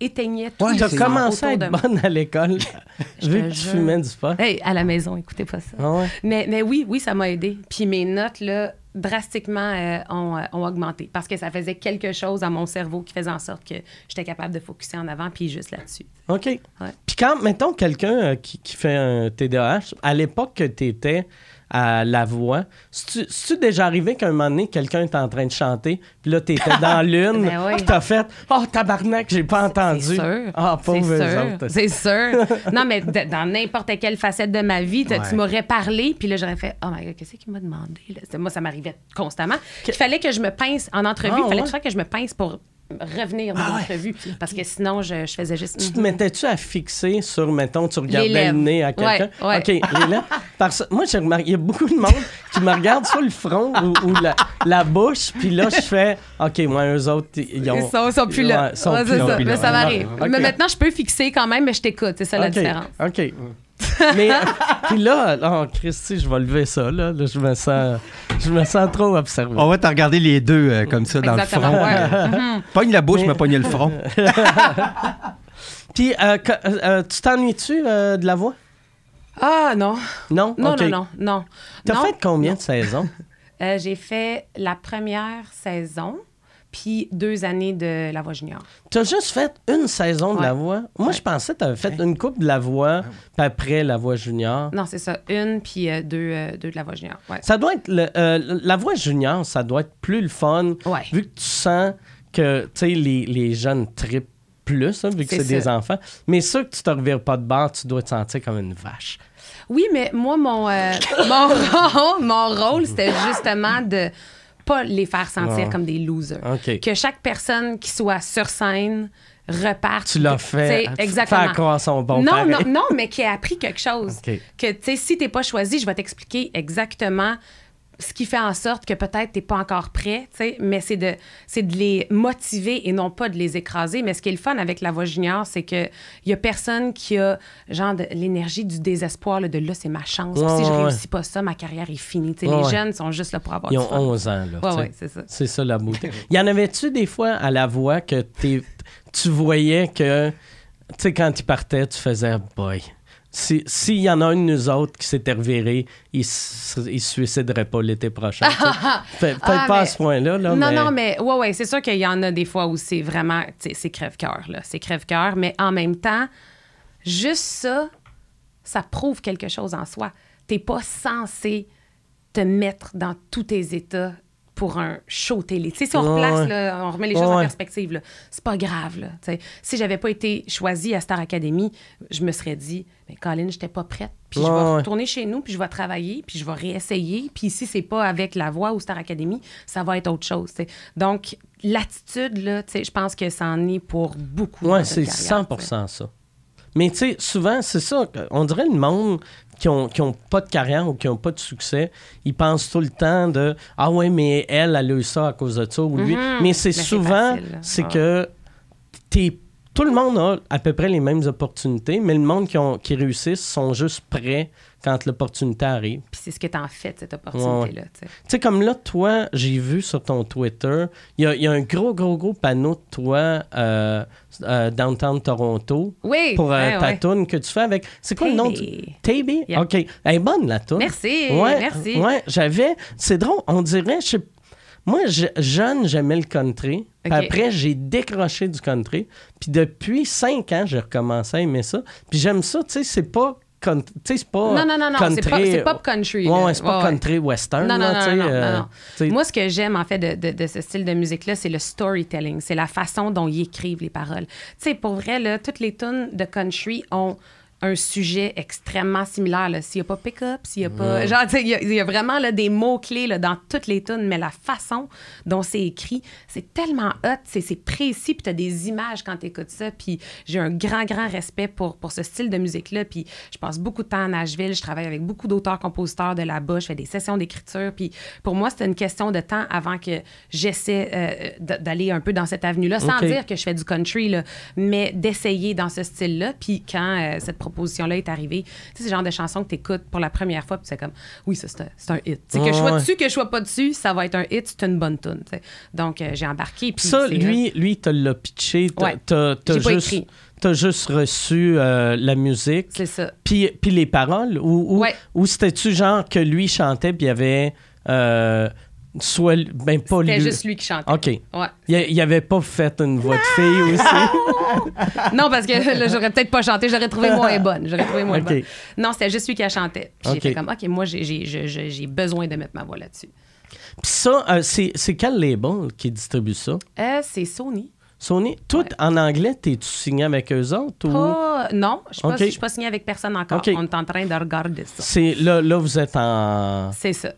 éteignait tout
Ouais,
as commencé à être bonne à l'école, vu que tu fumais du pot.
Hey, à la maison, écoutez pas ça.
Ah ouais.
Mais, mais oui, oui, ça m'a aidé. Puis mes notes, là, drastiquement euh, ont, euh, ont augmenté parce que ça faisait quelque chose à mon cerveau qui faisait en sorte que j'étais capable de focuser en avant puis juste là-dessus.
OK. Puis quand, mettons, quelqu'un euh, qui, qui fait un TDAH, à l'époque que tu étais à la voix, c'est-tu déjà arrivé qu'à un moment donné, quelqu'un était en train de chanter, puis là, tu étais dans l'une,
Ben oui.
puis t'as fait « Oh, tabarnak, j'ai pas entendu.
C'est sûr.
Ah,
c'est
pauvre
sûr.
autres.
C'est sûr. non, mais dans n'importe quelle facette de ma vie,
Ouais.
tu m'aurais parlé, puis là, j'aurais fait Oh my God, qu'est-ce qu'il m'a demandé? là? Moi, ça m'arrivait constamment. Il fallait que je me pince en entrevue.
Ah,
Il fallait
ouais?
que je me pince pour revenir de
Ah, ouais.
l'entrevue. Parce que sinon, je, je faisais juste.
Tu te
Mhm.
mettais-tu à fixer sur, mettons, tu regardais le nez à quelqu'un?
Ouais, ouais.
OK, les lèvres. Parce que moi, j'ai remarqué, il y a beaucoup de monde qui me regarde sur le front ou, ou la, la bouche, puis là, je fais, OK, moi, eux autres, ils ont...
Ils sont, ils sont plus là.
Sont
Ouais,
plus
ça.
là.
ça m'arrive. Mais maintenant, je peux fixer quand même, mais je t'écoute. C'est ça la différence.
OK. Mais, euh, puis là, oh, Christy, je vais lever ça, là. Là, je me sens, je me sens trop observé.
On va te regarder les deux euh, comme ça dans
Exactement.
le front.
ouais. Mhm.
Pogne la bouche,
Mais-
mais pogne le front.
Puis, euh, euh, euh, tu t'ennuies-tu euh, de la voix?
Ah, non.
Non?
Non, non, non, non.
T'as
Non.
fait combien de saisons?
Euh, j'ai fait la première saison, puis deux années de La Voix Junior.
T'as juste fait une saison de la voix? Moi, je pensais que t'avais fait une coupe de la voix, puis après la voix junior.
Non, c'est ça. Une, puis euh, deux, euh, deux de La Voix Junior. Ouais.
Ça doit être. le- euh, la voix junior, ça doit être plus le fun,
Ouais.
vu que tu sens que, tu sais, les, les jeunes tripent plus, hein, vu que
C'est
c'est des
ça.
enfants. Mais sûr que tu te revires pas de bord, tu dois te sentir comme une vache.
Oui, mais moi, mon, euh, mon, rôle, mon rôle, c'était justement de pas les faire sentir
Ouais.
comme des losers. Que chaque personne qui soit sur scène reparte.
Tu l'as fait.
sais, Exactement.
Faire croire son bon
non,
pareil.
non, non, mais qui a appris quelque chose.
OK.
Que, tu sais, si t'es pas choisi, je vais t'expliquer exactement ce qui fait en sorte que peut-être t'es pas encore prêt, tu sais, mais c'est de, c'est de les motiver et non pas de les écraser. Mais ce qui est le fun avec la voix junior, c'est que il y a personne qui a genre de l'énergie du désespoir, là, de là, c'est ma chance.
Ouais,
si je
ouais,
réussis pas ça, ma carrière est finie. Tu sais,
Ouais,
les jeunes sont juste là pour avoir
Ils
du
ont
fun.
11 ans, là.
Ouais,
tu sais.
ouais, c'est ça.
C'est ça la beauté. Y en avait-tu des fois à la voix que t'es- tu voyais que sais, quand il partait, tu faisais, boy. Si- S'il y en a un de nous autres qui s'était reviré, il il se suiciderait pas l'été prochain. tu Peut-être
Ah,
pas à ce point-là. Là,
non,
mais...
non, mais ouais, ouais, c'est sûr qu'il y en a des fois où c'est vraiment, tu sais, c'est crève-cœur, là. C'est crève-cœur, mais en même temps, juste ça, ça prouve quelque chose en soi. T'es pas censé te mettre dans tous tes états pour un show télé. Tu sais, si on replace,
ouais.
là, on remet les choses en perspective, là, c'est pas grave, là. tu sais. Si j'avais pas été choisie à Star Academy, je me serais dit, mais Colin, j'étais pas prête. Puis je vais retourner chez nous, puis je vais travailler, puis je vais réessayer. Puis si c'est pas avec la voix ou Star Academy, ça va être autre chose. Donc, l'attitude, là, je pense que ça en est pour beaucoup. une
c'est
carrière,
100
tu sais.
ça. Mais tu sais, souvent, c'est ça. On dirait le monde qui ont, qui ont pas de carrière ou qui ont pas de succès, ils pensent tout le temps de Ah ouais, mais elle, elle a eu ça à cause de ça ou lui.
Mhm.
Mais c'est
Mais c'est
souvent, c'est
Ouais.
que t'es. Tout le monde a à peu près les mêmes opportunités, mais le monde qui, ont, qui réussissent sont juste prêts quand l'opportunité arrive.
Puis c'est ce que t'en fais de cette opportunité-là. tu sais.
Tu sais, comme là, toi, j'ai vu sur ton Twitter, il y a, il y a un gros, gros, gros panneau de toi euh, euh, downtown Toronto
Oui.
pour euh,
ouais,
ta
ouais.
que tu fais avec. C'est quoi le nom.
Taby.
Taby?
Yep.
OK. Elle est bonne, la toune.
Merci,
Ouais,
merci.
Ouais, j'avais. C'est drôle, on dirait. je sais- Moi, je- jeune, j'aimais le country. Après, j'ai décroché du country. Puis depuis cinq ans, j'ai recommencé à aimer ça. Puis j'aime ça, tu sais, c'est pas. Tu sais, c'est pas.
Non, non, non, non, c'est
country-
pas- c'est pop country,
Ouais, c'est pas
Ouais, ouais.
country western.
Non, non,
là,
non, non,
euh,
non, non. Moi, ce que j'aime, en fait, de, de- de ce style de musique-là, c'est le storytelling. C'est la façon dont ils écrivent les paroles. Tu sais, pour vrai, là, toutes les tunes de country ont un sujet extrêmement similaire. S'il n'y a pas pick-up, s'il n'y a pas... Genre, il y, a- il y a vraiment là, des mots-clés dans toutes les tunes, mais la façon dont c'est écrit, c'est tellement hot, c'est c'est précis, puis tu as des images quand tu écoutes ça, puis j'ai un grand, grand respect pour, pour ce style de musique-là, puis je passe beaucoup de temps à Nashville, je travaille avec beaucoup d'auteurs-compositeurs de là-bas, je fais des sessions d'écriture, puis pour moi, c'est une question de temps avant que j'essaie euh, d'aller un peu dans cette avenue-là, sans dire que je fais du country, là, mais d'essayer dans ce style-là, puis quand euh, cette proposition-là est arrivée, tu sais, c'est le genre de chanson que tu écoutes pour la première fois, puis c'est comme, oui, ça, c'est un, c'est un hit. Tu sais, que je sois
Ouais.
dessus, que je sois pas dessus, ça va être un hit, c'est une bonne tune. tu. Donc, euh, j'ai embarqué. Puis
Ça, lui, lui, te l'a pitché. T'as juste, t'as juste reçu euh, la musique.
C'est ça.
Puis, puis les paroles, ou, ou,
Ouais.
ou c'était-tu genre que lui chantait, puis il y avait. euh, soit. Ben, pas lui.
C'était juste lui qui chantait.
OK.
Ouais.
Il, il avait pas fait une voix de fille aussi.
Non, parce que là, j'aurais peut-être pas chanté, j'aurais trouvé moins bonne. J'aurais trouvé moins bonne. Non, c'était juste lui qui a chanté. Puis j'ai fait comme, OK, moi, j'ai- j'ai j'ai- j'ai- besoin de mettre ma voix là-dessus.
Puis ça, euh, c'est c'est quel label qui distribue ça?
Euh, c'est Sony.
Sony? Tout
Ouais.
en anglais, t'es-tu signé avec eux autres? Ou...
Pas- non, je ne suis pas signée avec personne encore. On est en train de regarder ça.
C'est là, là, vous êtes en.
C'est ça.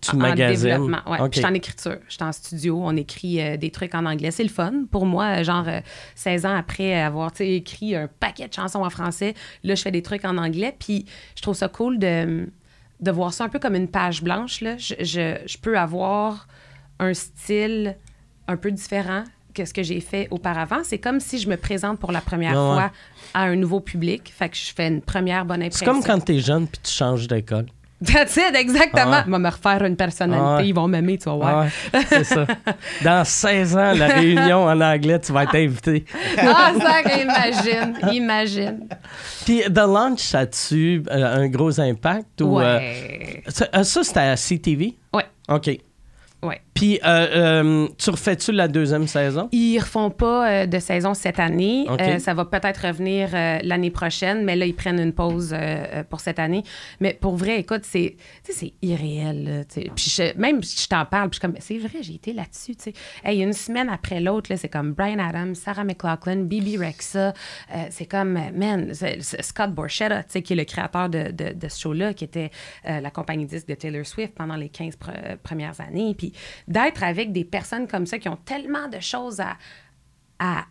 Tu
en
magasines.
développement. Ouais. Je suis en écriture. Je suis en studio. On écrit euh, des trucs en anglais. C'est le fun. Pour moi, euh, genre euh, 16 ans après avoir tu écrit un paquet de chansons en français, là, je fais des trucs en anglais. Puis je trouve ça cool de, de voir ça un peu comme une page blanche. Là. Je, je, je peux avoir un style un peu différent que ce que j'ai fait auparavant. C'est comme si je me présente pour la première
ouais.
fois à un nouveau public. Fait que je fais une première bonne
C'est
impression.
comme quand t'es jeune puis tu changes d'école.
That's it, exactement.
Ah.
Ils vont me refaire une personnalité.
Ah.
Ils vont m'aimer, tu vas voir.
Ah c'est ça. Dans 16 ans, la réunion en anglais, tu vas être invité.
Ah, ça, imagine, imagine.
Puis The Launch, ça a-tu euh, un gros impact? Ou, euh,
Ouais.
ça, euh, ça, c'était à CTV?
Ouais,
OK.
ouais.
Puis, euh, euh, tu refais-tu la deuxième saison?
Ils refont pas euh, de saison cette année. Ça va peut-être revenir l'année prochaine, mais là, ils prennent une pause pour cette année. Mais pour vrai, écoute, c'est irréel. Puis je- même si je t'en parle, puis je suis comme, c'est vrai, j'ai été là-dessus. Hey, une semaine après l'autre, c'est comme Brian Adams, Sarah McLachlan, Bibi Rexa. c'est comme, man, Scott Borchetta, qui est le créateur de, de- de ce show-là, qui était euh, la compagnie disque de Taylor Swift pendant les 15 pre- premières années. Puis d'être avec des personnes comme ça qui ont tellement de choses à, à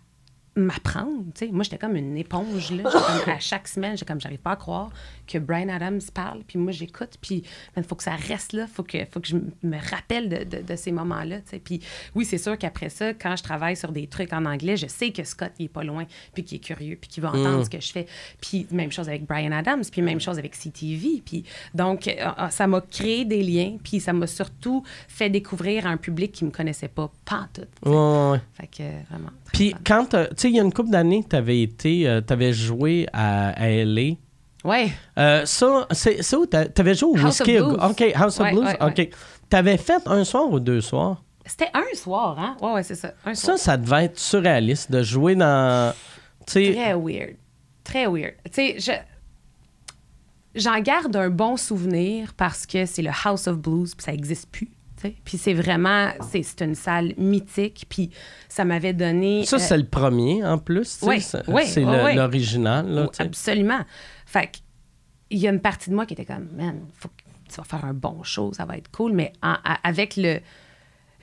m'apprendre. Moi, j'étais comme une éponge. Là. Comme, à chaque semaine, j'ai comme, j'arrive pas à croire que Brian Adams parle, puis moi, j'écoute, puis il faut que ça reste là, il faut que, faut que je me rappelle de, de- de ces moments-là. Puis oui, c'est sûr qu'après ça, quand je travaille sur des trucs en anglais, je sais que Scott, il est pas loin, puis qu'il est curieux, puis qu'il va entendre ce que je fais. Puis même chose avec Brian Adams, puis même chose avec CTV. Puis donc, euh, euh, ça m'a créé des liens, puis ça m'a surtout fait découvrir à un public qui me connaissait pas, pas tout.
Ouais, ouais, ouais.
Fait que vraiment.
Puis quand, tu sais, il y a une couple d'années, tu avais été, avais joué à, à LA.
Ouais.
Euh, ça, c'est où? t'a- T'avais joué au
House of? Blues.
OK, House of
Ouais,
Blues?
ouais, ouais.
OK. T'avais fait un soir ou deux soirs?
C'était un soir, hein? Ouais, ouais, c'est ça. Un
Ça,
soir.
ça devait être surréaliste de jouer dans...
Très weird. Très weird. Tu sais, je. J'en garde un bon souvenir parce que c'est le House of Blues, puis ça n'existe plus. Puis c'est vraiment, c'est c'est une salle mythique, puis ça m'avait donné...
ça,
euh,
c'est le premier, en plus.
ouais,
c'est le- l'original, là,
absolument. Fait il y a une partie de moi qui était comme, man, faut que tu vas faire un bon show, ça va être cool. Mais en- à- avec le,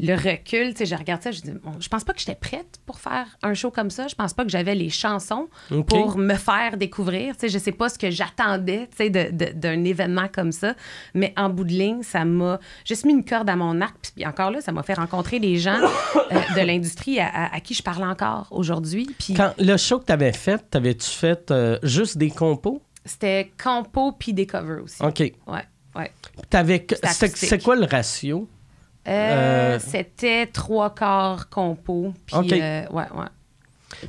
le recul, tu sais, je regarde ça, je dis, bon, je pense pas que j'étais prête pour faire un show comme ça. Je pense pas que j'avais les chansons pour me faire découvrir. Tu sais, je sais pas ce que j'attendais, tu sais, d'un événement comme ça. Mais en bout de ligne, ça m'a juste mis une corde à mon arc. Puis encore là, ça m'a fait rencontrer des gens euh, de l'industrie à, à- à qui je parle encore aujourd'hui. Puis
Quand le show que t'avais fait, t'avais-tu fait euh, juste des compos?
c'était compo puis des covers aussi.
OK.
Ouais, ouais.
T'avais... C'est quoi le ratio?
Euh,
Euh,
C'était trois quarts compo. Puis, euh, ouais, ouais.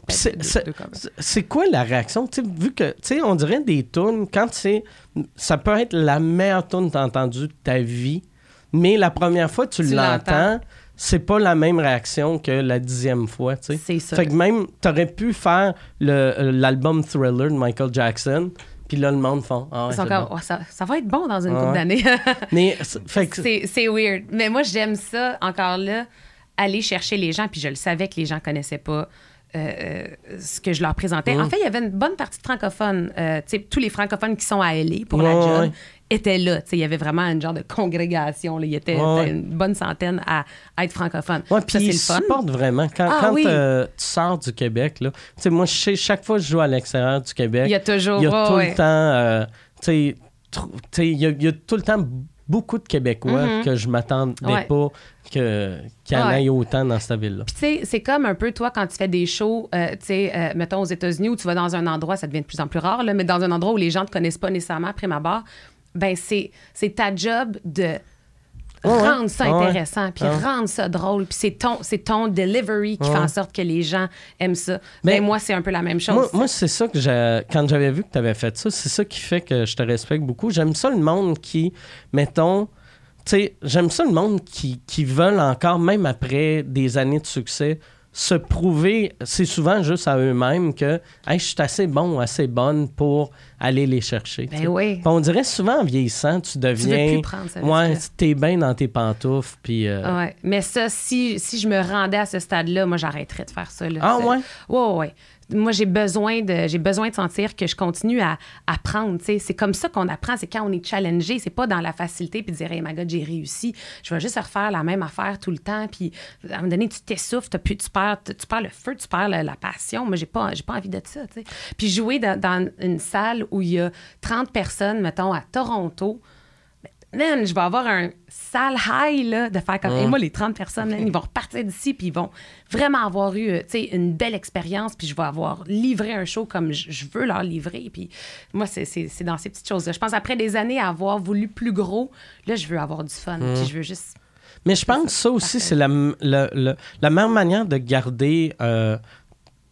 C'est- quoi la réaction? Vu que, tu sais, on dirait des tunes, quand c'est. Ça peut être la meilleure tune que tu as entendue de ta vie, mais la première fois que tu,
Tu
l'entends, c'est pas la même réaction que la dixième fois, tu sais.
C'est ça.
Fait que même, t'aurais pu faire l'album Thriller de Michael Jackson, puis là, le monde font. Ah ouais,
Ils sont
c'est
comme,
bon.
Ouais, ça, ça va être bon dans une
Ouais.
couple d'années.
Mais, c'est-
weird. Mais moi, j'aime ça, encore là, aller chercher les gens. Puis je le savais que les gens connaissaient pas euh, euh, ce que je leur présentais.
Mm.
En fait, il y avait une bonne partie de francophones. Euh, tous les francophones qui sont à LA pour
Ouais,
la job
ouais.
Étaient là. Il y avait vraiment une genre de congrégation. Là. Il y était
Ouais,
une bonne centaine à, à être francophone.
Ouais,
ça,
puis
c'est le fun.
supportent vraiment. Quand,
Ah
quand
oui.
euh, tu sors du Québec, là, moi, je sais, chaque fois que je joue à l'extérieur du Québec,
Il y a toujours.
il y a tout
ouais.
le temps, euh, il y, a- il y a tout le temps beaucoup de Québécois
Mhm.
que je m'attendais
Ouais.
pas que- qu'il y en
Ouais.
ait autant dans cette ville-là.
Puis, tu sais, c'est comme un peu toi quand tu fais des shows, euh, tu sais, euh, mettons aux États-Unis où tu vas dans un endroit, ça devient de plus en plus rare, là, mais dans un endroit où les gens ne te connaissent pas nécessairement ma barre, ben c'est c'est ta job de
ouais.
rendre ça intéressant, puis rendre ça drôle, puis c'est ton, c'est ton delivery qui fait en sorte que les gens aiment ça.
Mais-
Ben, moi, c'est un peu la même chose.
Moi, moi, c'est ça que j'ai. Quand j'avais vu que tu avais fait ça, c'est ça qui fait que je te respecte beaucoup. J'aime ça le monde qui, mettons, tu sais, j'aime ça le monde qui, qui veulent encore, même après des années de succès, se prouver, c'est souvent juste à eux-mêmes que hey, je suis assez bon, assez bonne pour aller les chercher.
ben oui.
Puis on dirait souvent en vieillissant, tu
Tu veux
deviens.
plus prendre ça.
ouais, t'es bien dans tes pantoufles, puis. euh,
Ouais. Mais ça, si, si je me rendais à ce stade-là, moi, j'arrêterais de faire ça. Là.
Ah, ouais?
Ouais, ouais, ouais. Moi, j'ai besoin de j'ai besoin de sentir que je continue à apprendre. C'est comme ça qu'on apprend. C'est quand on est challengé. C'est pas dans la facilité puis dire, hey, my God, j'ai réussi. Je vais juste refaire la même affaire tout le temps. Puis à un moment donné, tu t'essouffles, tu, perds, tu perds le feu, tu perds la, passion. Moi, j'ai pas, pas envie de ça. Puis jouer dans une salle où il y a 30 personnes, mettons, à Toronto, man, je vais avoir un sale high là, de faire comme. Et moi, les 30 personnes, ils vont repartir d'ici, puis ils vont vraiment avoir eu euh, une belle expérience, puis je vais avoir livré un show comme je, veux leur livrer. Puis moi, c'est, dans ces petites choses-là. Je pense après des années à avoir voulu plus gros, là, je veux avoir du fun, puis je veux juste.
Mais je pense que ça aussi, c'est la, la meilleure manière de garder euh,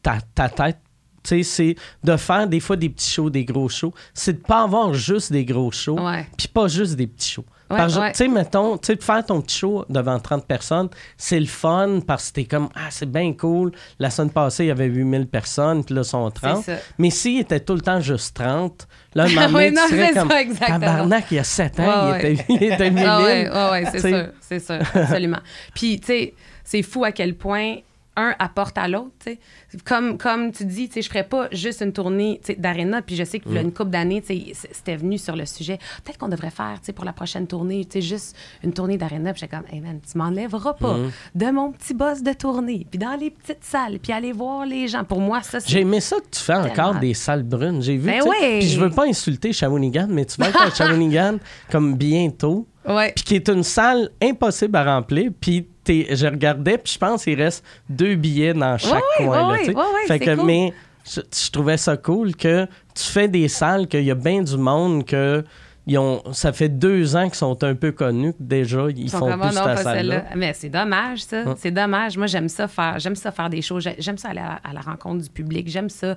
ta, ta tête. Tu sais, c'est de faire des fois des petits shows, des gros shows. C'est de pas avoir juste des gros shows, puis pas juste des petits shows.
Ouais, ouais.
Tu sais, mettons, tu sais, faire ton petit show devant 30 personnes, c'est le fun parce que t'es comme, ah, c'est bien cool. La semaine passée, il y avait 8000 personnes, puis là, ils sont 30.
ça.
Mais s'il était tout le temps juste 30, là, un moment donné,
Ouais,
tu
non,
serais
c'est
comme,
ça, exactement.
tabarnak, il y a 7 ans, il, était, il était 8000.
Ouais, ouais, ouais, c'est sûr, c'est sûr, absolument. Puis, tu sais, c'est fou à quel point un apporte à l'autre, tu sais. Comme, comme tu dis, tu sais, je ferais pas juste une tournée d'aréna, puis je sais que
Mm.
a une couple d'années, c'était venu sur le sujet. Peut-être qu'on devrait faire, tu sais, pour la prochaine tournée, tu sais, juste une tournée d'aréna, puis j'étais comme, hey man, tu m'enlèveras pas
Mm.
de mon petit boss de tournée, puis dans les petites salles, puis aller voir les gens. Pour moi, ça,
J'ai
c'est...
aimé ça que tu fais encore
Tellement.
des salles brunes. J'ai vu.
Ben ouais.
Puis je veux pas insulter Shawinigan, mais tu vas être à Shawinigan comme bientôt.
Ouais.
Puis qui est une salle impossible à remplir. Puis je regardais, puis je pense qu'il reste deux billets dans chaque
Ouais,
coin.
ouais,
là,
ouais,
fait que,
cool.
mais je, je trouvais ça cool que tu fais des salles, qu'il y a bien du monde, que ils ont, ça fait deux ans qu'ils sont un peu connus. Déjà, ils,
Ils sont
font
comme,
plus
non,
cette salle-là.
Mais c'est dommage, ça. C'est dommage. Moi, j'aime ça faire, j'aime ça faire des choses. J'ai- J'aime ça aller à, à la rencontre du public. J'aime ça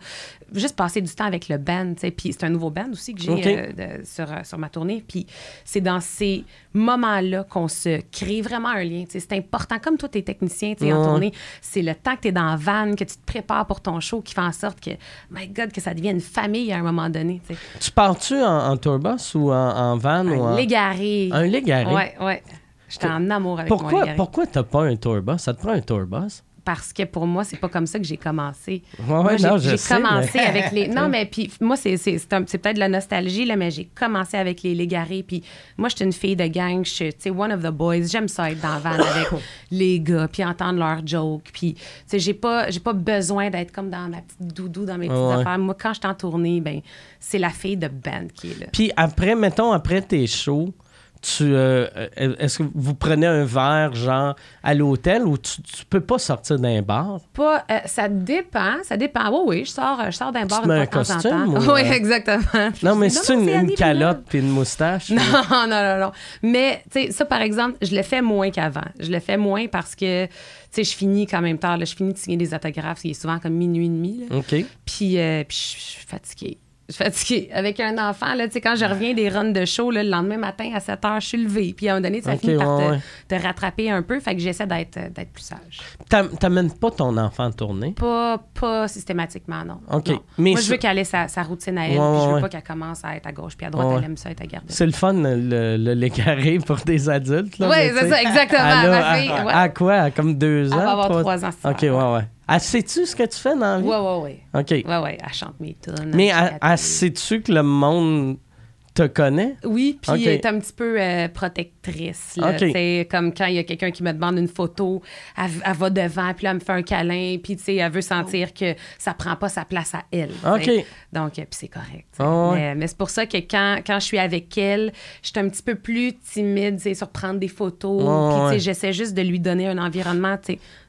juste passer du temps avec le band. tu sais. Puis c'est un nouveau band aussi que j'ai euh, sur, euh, sur ma tournée. Puis c'est dans ces moments-là qu'on se crée vraiment un lien. C'est important. Comme toi, t'es technicien tu sais, en tournée, c'est le temps que tu es dans la van, que tu te prépares pour ton show qui fait en sorte que, my God, que ça devienne une famille à un moment donné. Tu
pars-tu en, en tourbus ou en, en van ou
Un
en...
légaré.
Un légaré?
Ouais, ouais. J'étais en amour avec mon
Pourquoi,
légaré.
pourquoi t'as pas un tourbus? Ça te prend un tourbus?
Parce que pour moi, c'est pas comme ça que j'ai commencé.
Ouais,
Moi, j'ai
non,
j'ai
sais,
commencé
mais-
avec les. Non, mais puis moi, c'est c'est- c'est un- c'est peut-être de la nostalgie, là, mais j'ai commencé avec les légarés. Puis moi, j'étais une fille de gang. Je suis, tu sais, one of the boys. J'aime ça être dans la van avec les gars, puis entendre leurs jokes. Puis, tu sais, j'ai pas, j'ai pas besoin d'être comme dans ma petite doudou, dans mes petites
Ouais.
affaires. Moi, quand je suis en tournée, ben, c'est la fille de band qui est là.
Puis après, mettons, après tes shows, tu, euh, euh, est-ce que vous prenez un verre, genre, à l'hôtel ou tu, tu peux pas sortir d'un bar?
Pas, euh, ça dépend, ça dépend. Oui, oui, je sors, je sors d'un bar une
mets un
de temps en
costume ou,
Oui,
euh,
exactement.
Non, mais c'est une, calotte puis une moustache?
Non, non, non, non. Mais, tu sais, ça, par exemple, je le fais moins qu'avant. Je le fais moins parce que, tu sais, je finis quand même tard. là. Je finis de signer des autographes, il est souvent comme minuit et demi. là.
OK.
Puis, euh, puis je suis fatiguée. Je suis fatiguée. Avec un enfant, là, tu sais, quand je reviens des runs de show, là, le lendemain matin à 7 heures, je suis levée. Puis, à un moment donné, ça finit par
ouais,
te, rattraper un peu. Fait que j'essaie d'être euh, d'être plus sage.
T'am- T'amènes pas ton enfant tourner?
Pas, pas systématiquement, non.
OK.
Non.
Mais
Moi, je veux qu'elle ait sa, sa routine à elle.
Ouais,
puis je veux
ouais,
pas qu'elle commence à être à gauche puis à droite. Elle aime ça être à garder.
C'est le fun, le, le pour des adultes.
Oui, c'est ça, exactement.
elle a-
ma fille,
à, quoi? À comme deux ans?
Elle va avoir
trois-
ans,
OK, ouais, ouais. Elle sais-tu ce que tu fais dans la vie?
Ouais, ouais, ouais.
OK.
Ouais, ouais, elle chante mes tunes.
Mais
elle
elle, sais-tu que le monde te connaît?
Oui, puis
Ok.
elle est un petit peu euh, protectrice. C'est comme quand il y a quelqu'un qui me demande une photo, elle, elle va devant, puis là, elle me fait un câlin, puis tu sais, elle veut sentir que ça prend pas sa place à elle. tu sais.
Ok.
Donc, euh, puis c'est correct.
Ah ouais.
Mais, mais c'est pour ça que quand, quand je suis avec elle, je suis un petit peu plus timide, sur prendre des photos.
Ouais,
Puis,
ouais.
j'essaie juste de lui donner un environnement,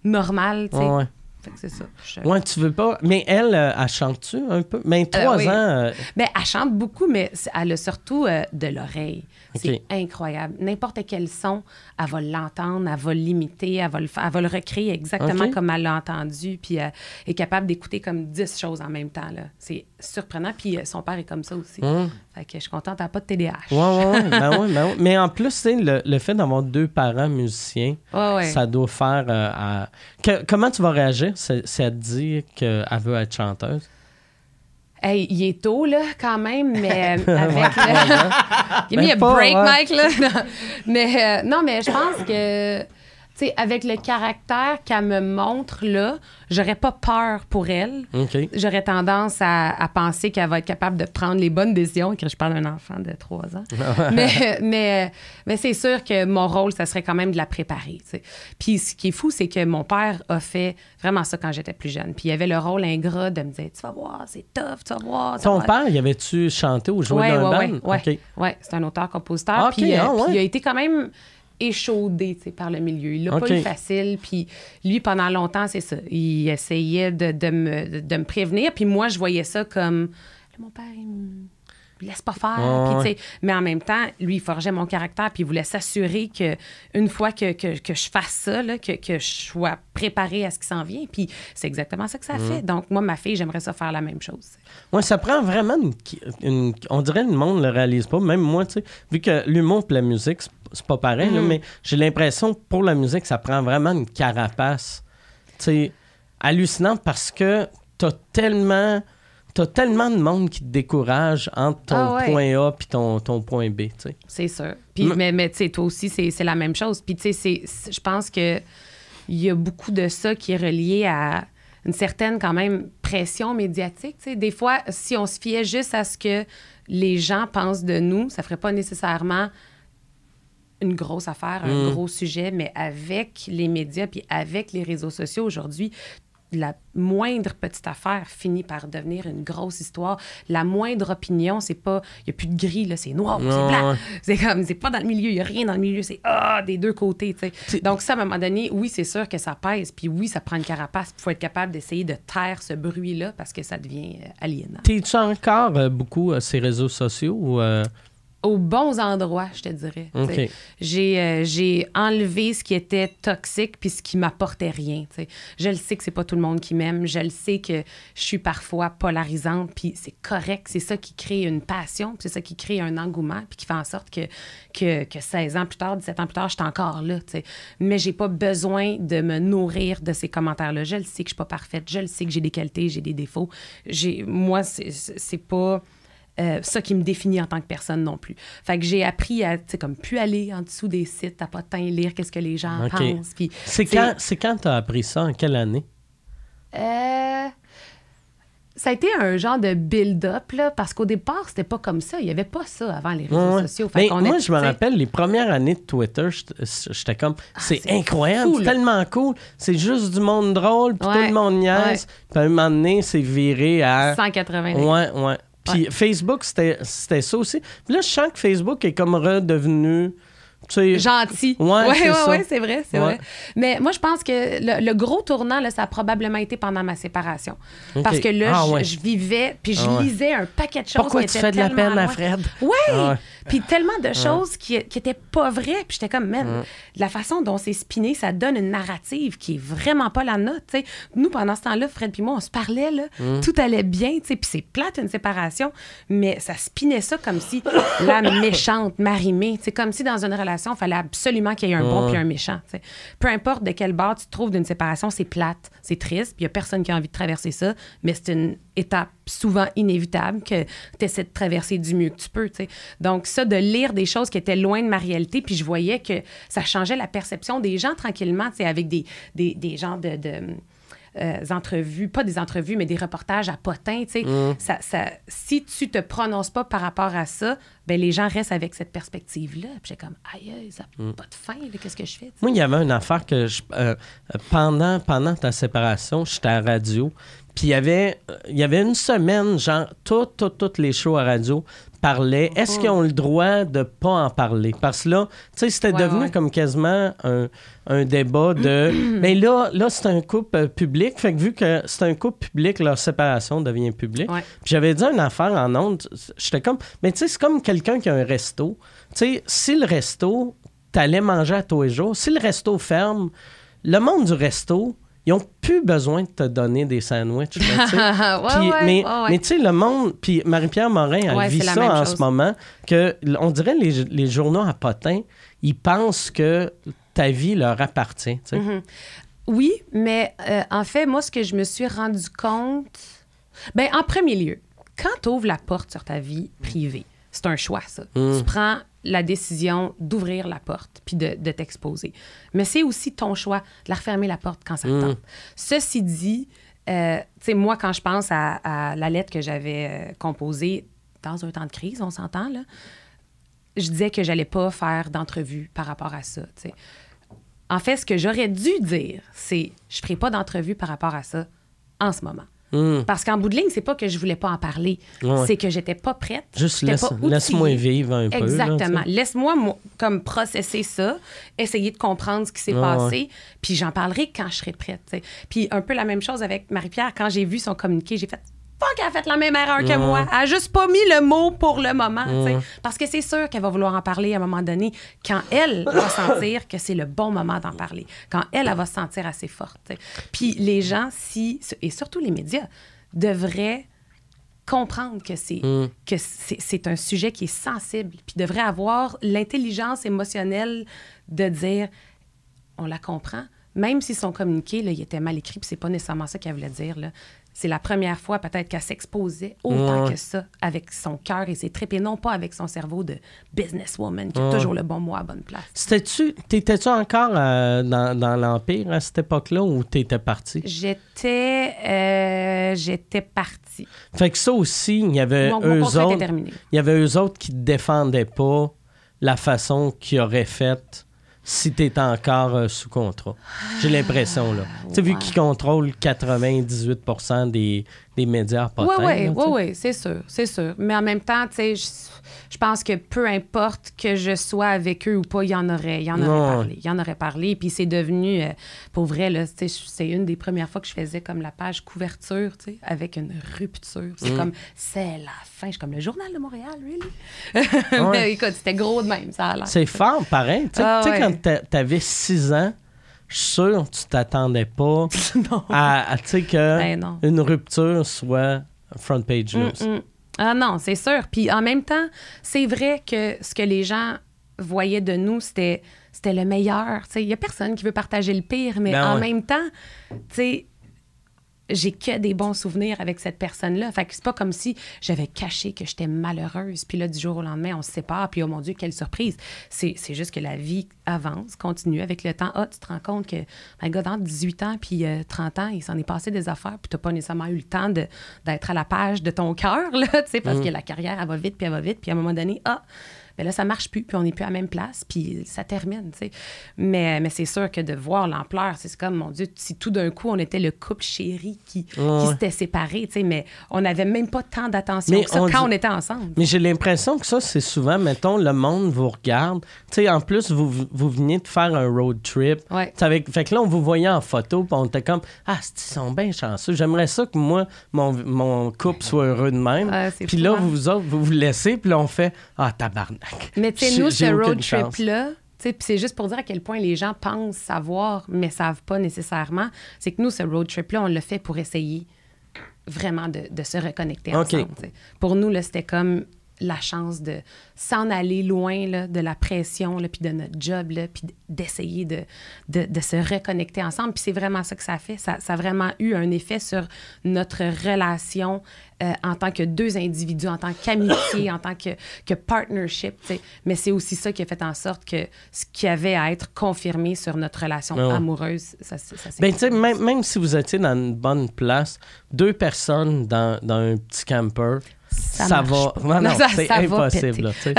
normal,
ouais.
Fait que c'est ça. Je-
Ouais, tu veux pas. Mais elle, euh, elle chante-tu un peu? Mais trois
oui.
ans. euh,
Ben, elle chante beaucoup, mais elle a surtout euh, de l'oreille. C'est incroyable. N'importe quel son, elle va l'entendre, elle va l'imiter, elle va le, elle va le recréer exactement comme elle l'a entendu, puis elle est capable d'écouter comme 10 choses en même temps. C'est surprenant, puis euh, son père est comme ça aussi. Fait que je suis contente, elle n'a pas de TDAH.
Ouais, ouais, ben ouais, ben ouais. Mais en plus, tu sais, le, le fait d'avoir deux parents musiciens, ça doit faire. euh, à- Que- comment tu vas réagir? Si, si elle te dit qu'elle veut être chanteuse?
Hey, il est tôt, là, quand même, mais euh, avec... le... Give me a break. Mike, là. Non. Mais euh, non, mais je pense que, sais, avec le caractère qu'elle me montre, là, j'aurais pas peur pour elle. J'aurais tendance à, à penser qu'elle va être capable de prendre les bonnes décisions, que je parle d'un enfant de 3 ans. mais mais, mais c'est sûr que mon rôle, ça serait quand même de la préparer. tu sais. Puis ce qui est fou, c'est que mon père a fait vraiment ça quand j'étais plus jeune. Puis il avait le rôle ingrat de me dire Tu vas voir, c'est tough, tu vas voir. tu vas
Ton
voir.
père, y avait-tu chanté ou joué
Ouais,
dans un
ouais,
band?
ouais, ouais. C'est un auteur-compositeur.
Ok,
puis, euh,
ah
puis il a été quand même échaudé par le milieu. Il l'a
Ok.
pas eu facile. Puis lui, pendant longtemps, c'est ça. Il essayait de, de me, de, de me prévenir. Puis moi, je voyais ça comme mon père, il me laisse pas faire.
Ah,
Puis,
ouais.
mais en même temps, lui, il forgeait mon caractère. Puis il voulait s'assurer que une fois que, que, que je fasse ça, là, que, que je sois préparée à ce qui s'en vient. Puis c'est exactement ça que ça
Mm.
fait. Donc, moi, ma fille, j'aimerais ça faire la même chose.
Ouais, ça prend vraiment une, une- On dirait que le monde ne le réalise pas. Même moi, tu sais, vu que l'humour et la musique, c'est- pas pareil, là,
Mhm.
mais j'ai l'impression que pour la musique, ça prend vraiment une carapace. Tu sais, hallucinante parce que t'as tellement. T'as tellement de monde qui te décourage entre ton
Ah ouais.
point A puis ton, ton point B, tu sais.
C'est sûr. Puis,
Mm.
Mais, mais tu sais, toi aussi, c'est c'est la même chose. Puis, tu sais, je pense que il y a beaucoup de ça qui est relié à une certaine, quand même, pression médiatique. tu sais. Des fois, si on se fiait juste à ce que les gens pensent de nous, ça ferait pas nécessairement une grosse affaire, un
Mm.
gros sujet, mais avec les médias puis avec les réseaux sociaux aujourd'hui, la moindre petite affaire finit par devenir une grosse histoire. La moindre opinion, c'est pas, il y a plus de gris là, c'est noir, c'est blanc. C'est comme, c'est pas dans le milieu, il y a rien dans le milieu, c'est ah des deux côtés, tu sais.
C'est-
Donc ça, à un moment donné, oui, c'est sûr que ça pèse, puis oui, ça prend une carapace, il faut être capable d'essayer de taire ce bruit-là parce que ça devient euh, aliénant.
T'es-tu encore euh, beaucoup euh, ces réseaux sociaux
aux bons endroits, je te dirais. J'ai euh, j'ai enlevé ce qui était toxique puis ce qui m'apportait rien. t'sais. Je le sais que c'est pas tout le monde qui m'aime. Je le sais que je suis parfois polarisante puis c'est correct. C'est ça qui crée une passion c'est ça qui crée un engouement puis qui fait en sorte que, que, que 16 ans plus tard, 17 ans plus tard, je suis encore là. t'sais. Mais j'ai pas besoin de me nourrir de ces commentaires-là. Je le sais que je suis pas parfaite. Je le sais que j'ai des qualités, j'ai des défauts. J'ai Moi, c'est c'est pas euh, ça qui me définit en tant que personne non plus. Fait que j'ai appris à, tu sais, comme, plus aller en dessous des sites, à pas tant lire qu'est-ce que les gens pensent. Puis,
C'est quand, c'est quand tu as appris ça? En quelle année?
euh, ça a été un genre de build-up, là, parce qu'au départ, c'était pas comme ça. Il y avait pas ça avant les réseaux
Ouais,
sociaux. Fait
Mais moi,
est-
je me rappelle, les premières années de Twitter, j'étais- comme, c'est
c'est
incroyable, c'est tellement cool. C'est juste du monde drôle, puis
Ouais,
tout le monde niaise. Puis à un moment donné, c'est viré à...
180
Ouais, ouais. Puis Facebook, c'était c'était ça aussi. Puis là, je sens que Facebook est comme redevenu... Tu sais,
gentil.
Ouais,
ouais,
c'est
ouais, ouais, c'est vrai, c'est
Ouais.
vrai. Mais moi, je pense que le, le gros tournant, là, ça a probablement été pendant ma séparation. Parce que là,
Ah,
je,
ouais.
je vivais, puis je
Ah,
lisais un paquet de choses
Pourquoi
qui
tu fais de la peine à. Fred?
Ouais!
Ah.
Puis tellement de choses qui, qui étaient pas vraies. Puis j'étais comme, man, la façon dont c'est spiné, ça donne une narrative qui est vraiment pas la nôtre. tu sais. Nous, pendant ce temps-là, Fred puis moi, on se parlait, là, tout allait bien. Puis c'est plate, une séparation, mais ça spinait ça comme si la méchante, Marimée, c'est comme si dans une relation, il fallait absolument qu'il y ait un bon puis un méchant. Peu importe de quel bord tu te trouves d'une séparation, c'est plate, c'est triste, puis il y a personne qui a envie de traverser ça, mais c'est une étape souvent inévitable que tu essaies de traverser du mieux que tu peux. Donc, ça, de lire des choses qui étaient loin de ma réalité, puis je voyais que ça changeait la perception des gens tranquillement, avec des, des, des genres de. de euh, entrevues, pas des entrevues, mais des reportages à potins, tu sais. Ça, ça- si tu te prononces pas par rapport à ça, ben les gens restent avec cette perspective-là. Puis j'ai comme, aïe, ça n'a pas de fin, qu'est-ce que je fais?
Moi, il y avait une affaire que je, euh, pendant, pendant ta séparation, j'étais à la radio. Puis il y avait, il y avait une semaine, genre, toutes, toutes, toutes les shows à radio parlaient. Est-ce qu'ils ont le droit de pas en parler? Parce que là, tu sais, c'était
Ouais,
devenu
ouais.
comme quasiment un, un débat de. Mais là, là c'est un couple euh, public. Fait que vu que c'est un couple public, leur séparation devient publique.
Ouais.
Puis j'avais dit une affaire en ondes. J'étais comme. Mais tu sais, c'est comme quelqu'un qui a un resto. Tu sais, si le resto, t'allais manger à tous les jours, si le resto ferme, le monde du resto, ils ont plus besoin de te donner des sandwichs. là.
Ouais, ouais,
mais,
ouais, ouais.
mais tu sais, le monde, puis Marie-Pierre Morin, elle vit ça en
chose.
ce moment, que on dirait les, les journaux à potins, ils pensent que ta vie leur appartient.
Mhm. Oui, mais euh, en fait, moi, ce que je me suis rendu compte, ben en premier lieu, quand tu ouvres la porte sur ta vie privée, c'est un choix, ça. Tu prends la décision d'ouvrir la porte puis de, de t'exposer. Mais c'est aussi ton choix de la refermer la porte quand ça te tente. Ceci dit, euh, tu sais, moi, quand je pense à, à la lettre que j'avais euh, composée dans un temps de crise, on s'entend, là, je disais que j'allais pas faire d'entrevue par rapport à ça, tu sais. En fait, ce que j'aurais dû dire, c'est je ferai pas d'entrevue par rapport à ça en ce moment.
Hum.
Parce qu'en bout de ligne, c'est pas que je voulais pas en parler,
Ouais.
c'est que j'étais pas prête.
Juste laisse- laisse-moi vivre un peu,
Exactement. Laisse-moi mo- comme processer ça, essayer de comprendre ce qui s'est
Ouais,
passé, puis j'en parlerai quand je serai prête. Puis un peu la même chose avec Marie-Pierre. Quand j'ai vu son communiqué, j'ai fait Fuck, elle a fait la même erreur que moi. Elle a juste pas mis le mot pour le moment. Parce que c'est sûr qu'elle va vouloir en parler à un moment donné quand elle va sentir que c'est le bon moment d'en parler. Quand elle, elle va se sentir assez forte. Puis les gens, si, et surtout les médias, devraient comprendre que c'est
Mm.
que c'est c'est un sujet qui est sensible puis devraient avoir l'intelligence émotionnelle de dire on la comprend même si son communiqué là, il était mal écrit puis c'est pas nécessairement ça qu'elle voulait dire là. C'est la première fois peut-être qu'elle s'exposait autant
Ouais.
que ça avec son cœur et ses tripes et non pas avec son cerveau de businesswoman qui a toujours le bon mot à la bonne place.
C'était-tu, t'étais-tu encore euh, dans, dans l'Empire à cette époque-là ou t'étais parti?
J'étais euh, j'étais partie.
Fait que ça aussi, il y avait eux autres. Il y avait eux autres qui ne défendaient pas la façon qu'ils auraient fait si tu es encore euh, sous contrat. J'ai l'impression, là. Tu sais, vu
Ouais.
qu'ils contrôlent 98% des, des médias
Oui,
potins.
oui,
là,
oui,
sais.
oui, c'est sûr, c'est sûr. Mais en même temps, tu sais, je, je pense que peu importe que je sois avec eux ou pas, il y en aurait, il y en aurait parlé. Il y en aurait parlé. Puis c'est devenu, euh, pour vrai, là, c'est une des premières fois que je faisais comme la page couverture, tu sais, avec une rupture. C'est
Mm.
comme, c'est la fin. Je suis comme le Journal de Montréal, really? Mais écoute, c'était gros de même, ça a l'air.
C'est fort, pareil. Tu sais,
Ah ouais.
quand t'a- t'avais 6 ans, je suis sûr que tu t'attendais pas
non.
à, à, tu sais, que
Ben non.
une rupture soit front page news.
Mm, mm. Ah non, c'est sûr. Puis en même temps, c'est vrai que ce que les gens voyaient de nous, c'était c'était le meilleur. Il n'y a personne qui veut partager le pire, mais
Ben
en
ouais.
même temps, tu sais, j'ai que des bons souvenirs avec cette personne-là. Fait que c'est pas comme si j'avais caché que j'étais malheureuse. Puis là, du jour au lendemain, on se sépare. Puis oh mon Dieu, quelle surprise. C'est juste que la vie avance, continue avec le temps. Ah, tu te rends compte que, un gars, dans 18 ans, puis euh, 30 ans, il s'en est passé des affaires. Puis t'as pas nécessairement eu le temps d'être à la page de ton cœur, là, tu sais, parce que la carrière, elle va vite, puis elle va vite. Puis à un moment donné, ah, ben là, ça marche plus, puis on n'est plus à la même place, puis ça termine, tu sais. Mais, mais c'est sûr que de voir l'ampleur, c'est comme, mon Dieu, si tout d'un coup, on était le couple chéri qui, qui s'était séparé, tu sais, mais on n'avait même pas tant d'attention
Mais
que ça
on
quand
dit-
on était ensemble.
Mais j'ai l'impression que ça, c'est souvent, mettons, le monde vous regarde. Tu sais, en plus, vous, vous veniez de faire un road trip.
Ouais.
Avec, fait que là, on vous voyait en photo, puis on était comme, ah, ils sont bien chanceux. J'aimerais ça que moi, mon, mon couple soit heureux de même. Puis là,
hein?
vous autres, vous vous laissez, puis là, on fait, ah, tabarnak.
Mais tu sais, nous, ce road trip-là, tu sais, puis c'est juste pour dire à quel point les gens pensent savoir, mais savent pas nécessairement. C'est que nous, ce road trip-là, on l'a fait pour essayer vraiment de, de se reconnecter ensemble. Pour nous, là, c'était comme la chance de s'en aller loin là, de la pression, puis de notre job, puis d'essayer de, de, de se reconnecter ensemble. Puis c'est vraiment ça que ça a fait. Ça, ça a vraiment eu un effet sur notre relation euh, en tant que deux individus, en tant qu'amitié, en tant que, que partnership. Mais c'est aussi ça qui a fait en sorte que ce qui avait à être confirmé sur notre relation
Ah
amoureuse, ça, s'est
Ben, même, même si vous étiez dans une bonne place, deux personnes dans, dans un petit camper,
Ça
va. Non, non,
Ça-
c'est
ça
impossible. tu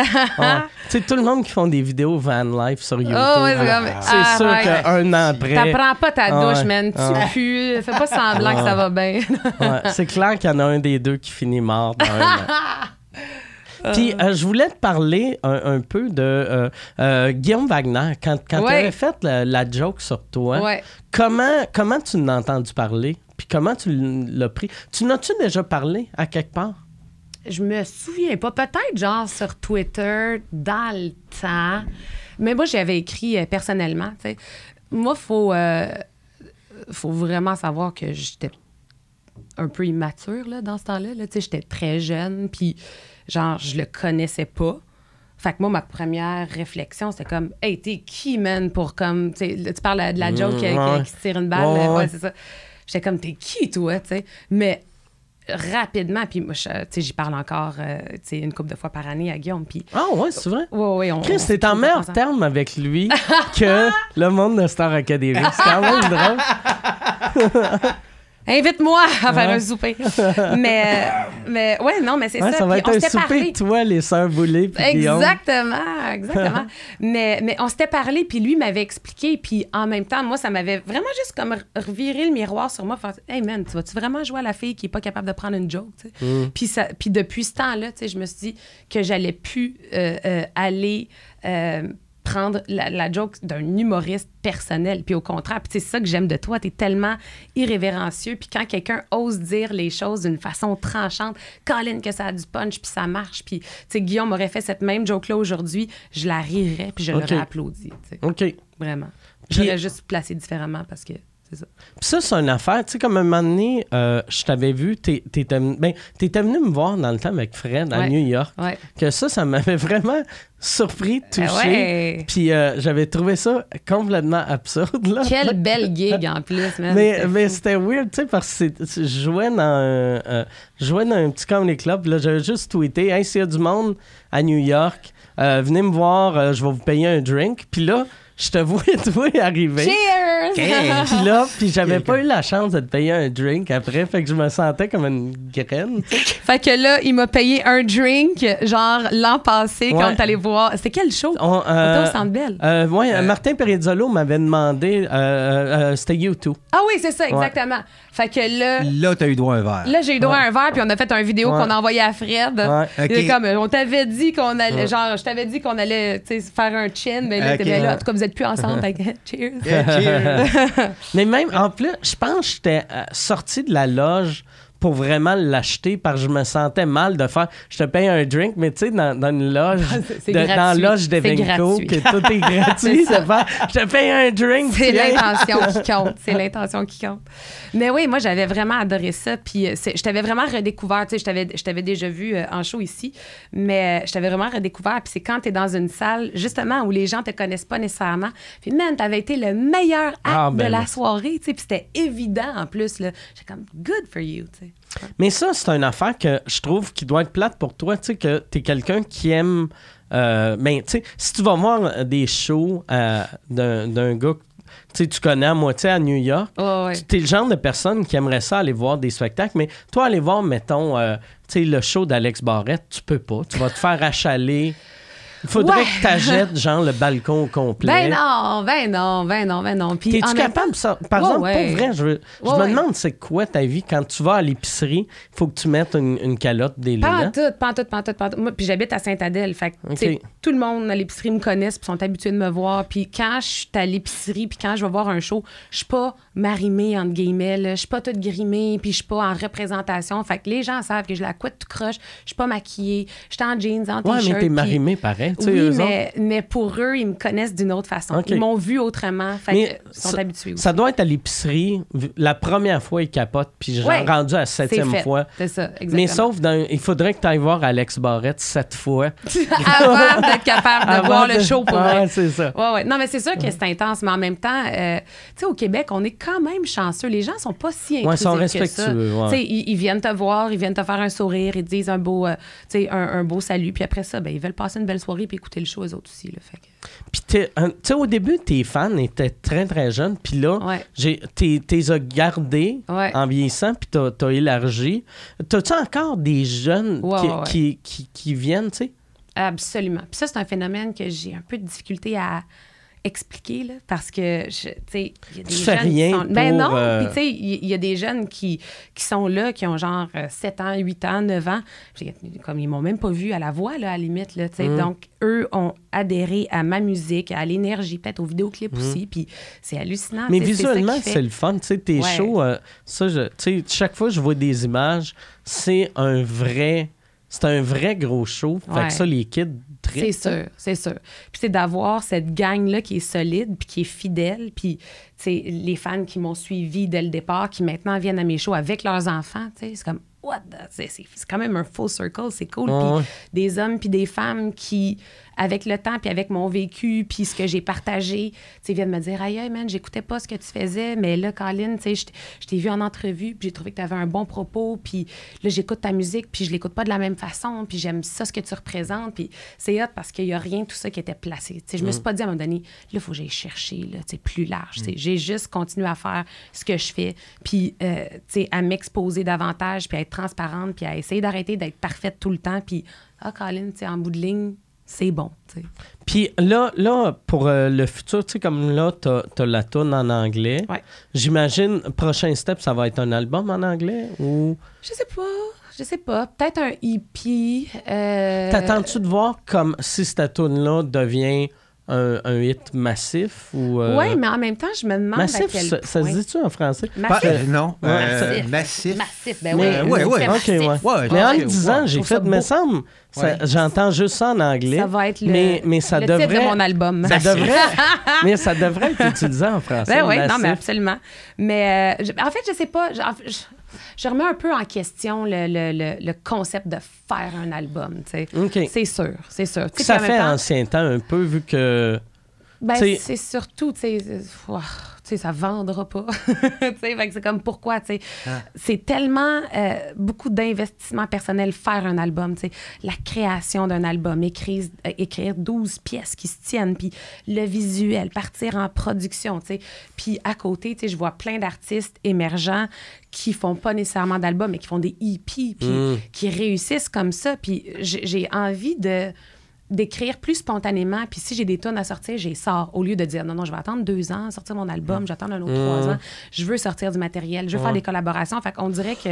sais. Tout le monde qui font des vidéos van life sur YouTube,
Oh, ouais, c'est
c'est sûr qu'un an après.
T'apprends pas ta
Ah
douche, man. Tu
Ah
pues. Fais pas semblant que ça va bien.
C'est clair qu'il y en a un des deux qui finit mort dans un an. Puis, euh, je voulais te parler un, un peu de euh, euh, Guillaume Wagner. Quand, quand tu avais fait la, la joke sur toi,
Ouais.
comment, comment tu l'as entendu parler? Puis comment tu l'as pris? Tu n'as-tu déjà parlé à quelque part?
Je me souviens pas. Peut-être genre sur Twitter dans le temps. Mais moi, j'avais écrit euh, personnellement. tu sais. Moi, faut, euh, faut vraiment savoir que j'étais un peu immature là, dans ce temps-là. Là. Tu sais, J'étais très jeune, puis genre, je le connaissais pas. Fait que moi, ma première réflexion, c'était comme, hey, t'es qui, man, pour comme, tu sais, là, tu parles de la joke
Mm,
qui, qui- tire une balle.
Ouais. Ouais,
c'est ça. J'étais comme, t'es qui, toi, tu sais? Mais rapidement, puis moi, je- tu sais, j'y parle encore, euh, tu sais, une couple de fois par année à Guillaume, puis
Ah ouais, c'est vrai?
ouais, ouais, on...
Chris, c'est en meilleur terme avec lui que le monde de Star Academy. C'est quand même drôle.
Invite-moi à faire
Ouais.
un souper. mais, mais ouais, non, mais c'est
Ouais,
ça.
ça va
Puis
être
on
un souper
parlé.
de toi, les sœurs Boulay, puis.
Exactement, exactement. mais, mais on s'était parlé, puis lui m'avait expliqué, puis en même temps, moi, ça m'avait vraiment juste comme re- reviré le miroir sur moi. Faire, hey man, tu vas-tu vraiment jouer à la fille qui est pas capable de prendre une joke?
Mm.
Puis, ça, puis depuis ce temps-là, je me suis dit que j'allais plus euh, euh, aller. euh, prendre la, la joke d'un humoriste personnel. Puis au contraire, puis c'est ça que j'aime de toi. Tu es tellement irrévérencieux. Puis quand quelqu'un ose dire les choses d'une façon tranchante, Colin, que ça a du punch, puis ça marche. Puis, tu sais, Guillaume aurait fait cette même joke-là aujourd'hui, je la rirais, puis je l'aurais applaudi.
OK.
Vraiment. J'aurais juste placé différemment parce que ça.
Puis ça, c'est une affaire. Tu sais, comme un moment donné, euh, je t'avais vu, t'étais ben, venu me voir dans le temps avec Fred à
Ouais.
New York.
Ouais.
Que ça, ça m'avait vraiment surpris, touché.
Ah ouais.
Puis euh, j'avais trouvé ça complètement absurde. Là.
Quelle belle gig en plus, man.
Mais,
C'était
mais
fou.
c'était weird, tu sais, parce que je jouais dans un, euh, je jouais dans un petit comedy club. Là, j'avais juste tweeté, hey, s'il y a du monde à New York, euh, venez me voir, euh, je vais vous payer un drink. Puis là, je te vois, toi, arriver.
Cheers!
Puis là, puis j'avais pas eu la chance de te payer un drink après, fait que je me sentais comme une graine. tu.
Fait que là, il m'a payé un drink, genre l'an passé,
Ouais.
quand allé voir. C'était quel show?
On, euh,
au Centre Bell.
euh, ouais,
Euh,
Martin Perizzolo m'avait demandé, euh, euh, euh, c'était YouTube.
Ah oui, c'est ça, exactement. Fait que là,
Là, t'as eu droit à un verre.
là j'ai eu droit à un verre, puis on a fait un vidéo
Ouais.
qu'on a envoyé à Fred.
Ouais.
Comme, on t'avait dit qu'on allait, genre, je t'avais dit qu'on allait, faire un chin, mais là,
Ok.
t'es là, en tout cas, vous êtes plus ensemble, fait que, cheers.
Yeah, cheers.
Mais même, en plus, je pense que j'étais euh, sorti de la loge pour vraiment l'acheter parce que je me sentais mal de faire. Je te paye un drink, mais tu sais, dans, dans une loge,
c'est- c'est
de- dans la loge d'Evenco,
gratuit.
que tout est gratuit,
C'est ça.
faire, je te paye un drink.
C'est l'intention qui compte. C'est l'intention qui compte. Mais oui, moi, j'avais vraiment adoré ça. Puis euh, je t'avais vraiment redécouvert. Tu sais, je t'avais- je t'avais déjà vu euh, en show ici, mais euh, je t'avais vraiment redécouvert. Puis c'est quand tu es dans une salle, justement, où les gens te connaissent pas nécessairement. Puis, man, t'avais été le meilleur acte
Ah, ben
de la
oui.
soirée. Tu sais, puis c'était évident en plus. là. J'étais comme, good for you. Tu sais.
Mais ça, c'est une affaire que je trouve qui doit être plate pour toi, tu sais, que t'es quelqu'un qui aime. Euh, ben, tu sais, si tu vas voir des shows euh, d'un gars que tu sais, tu connais à moitié à New York,
ouais.
tu es le genre de personne qui aimerait ça aller voir des spectacles, mais toi, aller voir, mettons, euh, tu sais, le show d'Alex Barrette, tu peux pas. Tu vas te faire achaler. Il faudrait
Ouais.
que tu achètes, genre, le balcon au complet.
Ben non, ben non, ben non, ben non. Puis
T'es-tu capable ça? Par
Ouais,
exemple,
ouais.
pour vrai, je, veux- je
Ouais,
me
ouais.
demande c'est quoi ta vie? Quand tu vas à l'épicerie, il faut que tu mettes une, une calotte des
Pas en
lunettes.
tout, pas en tout, pas en tout, pas en tout. Moi, puis j'habite à Sainte-Adèle. Fait que, tout le monde à l'épicerie me connaissent puis sont habitués de me voir. Puis quand je suis à l'épicerie puis quand je vais voir un show, je suis pas marimée, entre guillemets. Je suis pas toute grimée puis je suis pas en représentation. Fait que les gens savent que je la couette tout croche. Je suis pas maquillée. Je suis en jeans, en
Ouais,
t-shirt.
mais t'es
puis-
marimé pareil.
Oui,
eux
mais, mais pour eux, ils me connaissent d'une autre façon.
Ok.
Ils m'ont vu autrement. Fait
Mais
que, ils sont
ça-
habitués aussi.
Ça doit être à l'épicerie. La première fois, ils capotent, puis j'ai
Ouais.
rendu à la septième
fait.
fois.
C'est ça, exactement.
Mais sauf, dans, il faudrait que tu ailles voir Alex Barrette sept fois.
Avant d'être capable de
Avant
voir le show pour
Ouais,
vrai.
c'est ça.
Ouais, ouais. Non, mais c'est sûr que c'est intense, mais en même temps, euh, tu sais, au Québec, on est quand même chanceux. Les gens sont pas si
Ouais, ils sont
que ça.
respectueux, ouais.
Tu sais, ils, ils viennent te voir, ils viennent te faire un sourire, ils te disent un beau, euh, un, un beau salut, puis après ça, ben, ils veulent passer une belle soirée puis écouter le show eux autres aussi. Là, fait que-
Puis, tu sais, au début, tes fans étaient très, très jeunes. Puis là,
Ouais.
j'ai- t'es t'es as gardés
Ouais.
en vieillissant, puis t'as as élargi. T'as-tu encore des jeunes qui. Qui, qui, qui viennent, tu sais?
Absolument. Puis ça, c'est un phénomène que j'ai un peu de difficulté à expliquer, là, parce que, tu sais, il y a des jeunes qui
rien
sont... Ben
pour,
non,
euh,
puis tu sais, il y, a des jeunes qui, qui sont là, qui ont genre euh, 7 ans, 8 ans, 9 ans, comme ils m'ont même pas vu à la voix, là, à la limite, là, tu sais.
Mm.
Donc, eux ont adhéré à ma musique, à l'énergie, peut-être au vidéoclip
Mm.
aussi, puis c'est hallucinant.
Mais visuellement,
qui
c'est le fun. Tu sais, tes
Ouais.
shows, euh, ça, tu sais, chaque fois que je vois des images, c'est un vrai. C'est un vrai gros show. Fait
Ouais.
que ça, les kids
C'est sûr, c'est sûr. Puis c'est d'avoir cette gang-là qui est solide, puis qui est fidèle, puis les fans qui m'ont suivi dès le départ, qui maintenant viennent à mes shows avec leurs enfants, tu sais, c'est comme, what the... C'est, c'est- c'est quand même un full circle, c'est cool. Puis des hommes puis des femmes qui, avec le temps, puis avec mon vécu, puis ce que j'ai partagé, tu viennent me dire, aïe, aïe, man, j'écoutais pas ce que tu faisais, mais là, Colin, tu sais, je t'ai- vu en entrevue, puis j'ai trouvé que tu avais un bon propos, puis là, j'écoute ta musique, puis je l'écoute pas de la même façon, puis j'aime ça, ce que tu représentes, puis c'est hot parce qu'il y a rien de tout ça qui était placé. Tu sais, je me suis pas dit à un moment donné, là, il faut que j'aille chercher, là, tu sais, plus large. sais. J'ai juste continué à faire ce que je fais, puis, euh, tu sais, à m'exposer davantage, puis à être transparente, puis à essayer d'arrêter d'être parfaite tout le temps, puis, ah, Colin, tu sais, en bout de ligne, c'est bon, tu sais.
Puis là, là, pour euh, le futur, tu sais, comme là, t'as as la tune en anglais.
Ouais.
J'imagine, prochain step, ça va être un album en anglais ou?
Je sais pas, je sais pas. Peut-être un EP. euh,
T'attends-tu de voir comme si cette tune-là devient un, un hit massif ou. euh,
Oui, mais en même temps, je me demande à
Massif,
quel
ça, ça se
point-
dit-tu en français?
Pas-
Massif.
euh, non,
Ouais,
euh,
Massif.
massif.
Ben
Mais-
oui.
ouais. Ouais,
Mais en le disant, j'ai fait,
ça
me semble,
Ouais.
j'entends juste ça en anglais.
Ça va être le,
mais, mais ça
le
devrait,
titre de mon album.
Ça devrait, mais ça devrait être utilisé en français.
Ben oui, non,
massif.
mais absolument. Mais euh, je- en fait, je sais pas. Je, je- remets un peu en question le, le- le- le concept de faire un album. tu sais.
OK.
C'est sûr, c'est sûr.
Ça fait
temps,
ancien temps un peu, vu que.
Ben, c'est surtout, tu sais, euh, sais, ça vendra pas. tu sais, c'est comme pourquoi, tu sais.
Ah.
C'est tellement euh, beaucoup d'investissement personnel faire un album, tu sais. La création d'un album, écrire, euh, écrire 12 pièces qui se tiennent, puis le visuel, partir en production, tu sais. Puis à côté, tu sais, je vois plein d'artistes émergents qui font pas nécessairement d'album, mais qui font des EP, puis
Mm.
qui réussissent comme ça. Puis j'ai envie de d'écrire plus spontanément. Puis si j'ai des tonnes à sortir, j'ai sors. Au lieu de dire non, non, je vais attendre deux ans, sortir mon album, j'attends un autre trois ans. Je veux sortir du matériel, je veux faire des collaborations. Fait qu'on dirait que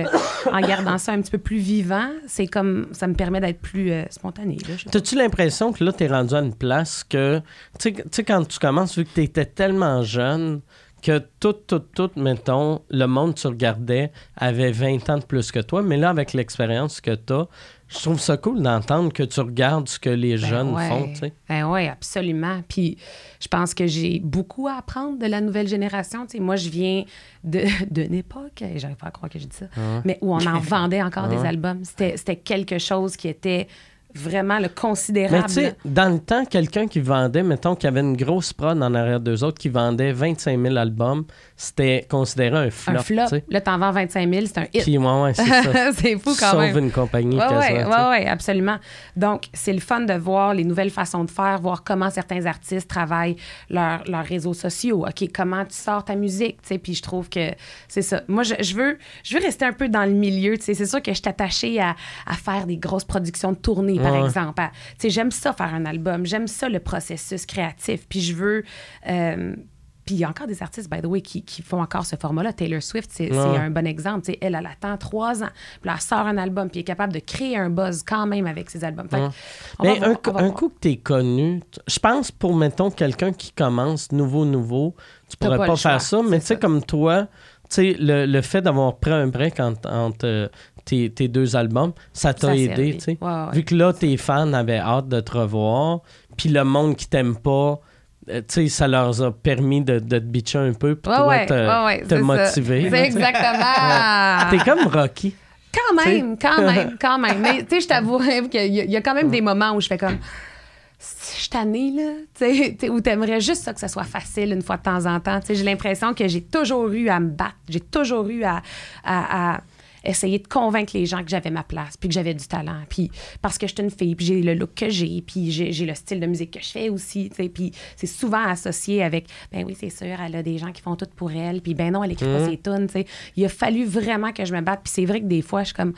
en gardant ça un petit peu plus vivant, c'est comme ça me permet d'être plus euh, spontané.
T'as-tu l'impression que là, t'es rendu à une place que, tu sais- tu sais, quand tu commences, vu que t'étais tellement jeune, que tout, tout, tout, mettons, le monde que tu regardais avait 20 ans de plus que toi, mais là, avec l'expérience que t'as, je trouve ça cool d'entendre que tu regardes ce que les
Ben
jeunes
ouais.
font, tu sais.
Ben oui, absolument. Puis je pense que j'ai beaucoup à apprendre de la nouvelle génération. Tu sais, moi, je viens de- d'une époque, et j'arrive pas à croire que j'ai dit ça, mais où on en vendait encore des albums. C'était c'était quelque chose qui était vraiment le
Mais
considérable.
tu sais, dans le temps, quelqu'un qui vendait, mettons, qui avait une grosse prod en arrière d'eux autres, qui vendait 25 000 albums, c'était considéré un flop.
un flop.
tu sais.
Là, t'en vends 25 000, c'est un hit.
Puis, ouais, ouais, c'est ça.
c'est fou quand
Sauve
même.
une compagnie.
Oui, oui, ouais, ouais, absolument. Donc, c'est le fun de voir les nouvelles façons de faire, voir comment certains artistes travaillent leur- leurs réseaux sociaux. OK, comment tu sors ta musique, tu sais. Puis je trouve que c'est ça. Moi, je, je veux, je veux rester un peu dans le milieu, tu sais. C'est sûr que je suis attachée à, à faire des grosses productions de tournée, par exemple. À- Tu sais, j'aime ça faire un album. J'aime ça, le processus créatif. Puis je veux... euh, puis il y a encore des artistes, by the way, qui, qui font encore ce format-là. Taylor Swift, c'est
Ouais.
un bon exemple. Tu sais, elle, elle attend trois ans. Puis elle sort un album, puis elle est capable de créer un buzz quand même avec ses albums. Fait
Mais
voir,
un, coup- un que tu es connu, je pense pour, mettons, quelqu'un qui commence nouveau, nouveau, tu pourrais
pas
faire
choix,
ça. Mais tu sais, comme toi, tu sais, le, le fait d'avoir pris un break entre, entre, euh, tes, tes deux albums, ça t'a aidé, tu sais.
Ouais, ouais.
Vu que là, tes fans avaient hâte de te revoir, puis le monde qui t'aime pas, euh, tu sais, ça leur a permis de, de te bitcher un peu pour
Ouais,
toi te, te motiver.
C'est exactement.
T'es comme Rocky.
Quand même, quand même, quand même. Mais tu sais, je t'avouerais qu'il y, y a quand même des moments où je fais comme. Je suis tannée, là. Tu sais, tu sais, où t'aimerais juste ça que ça soit facile une fois de temps en temps. J'ai l'impression que j'ai toujours eu à me battre. J'ai toujours eu à, à- à essayer de convaincre les gens que j'avais ma place, puis que j'avais du talent. Puis parce que je suis une fille, puis j'ai le look que j'ai, puis j'ai j'ai le style de musique que je fais aussi. tu sais. Puis c'est souvent associé avec, ben oui, c'est sûr, elle a des gens qui font tout pour elle, puis ben non, elle écrit pas ses tunes. tu sais. Il a fallu vraiment que je me batte. Puis c'est vrai que des fois, je suis comme,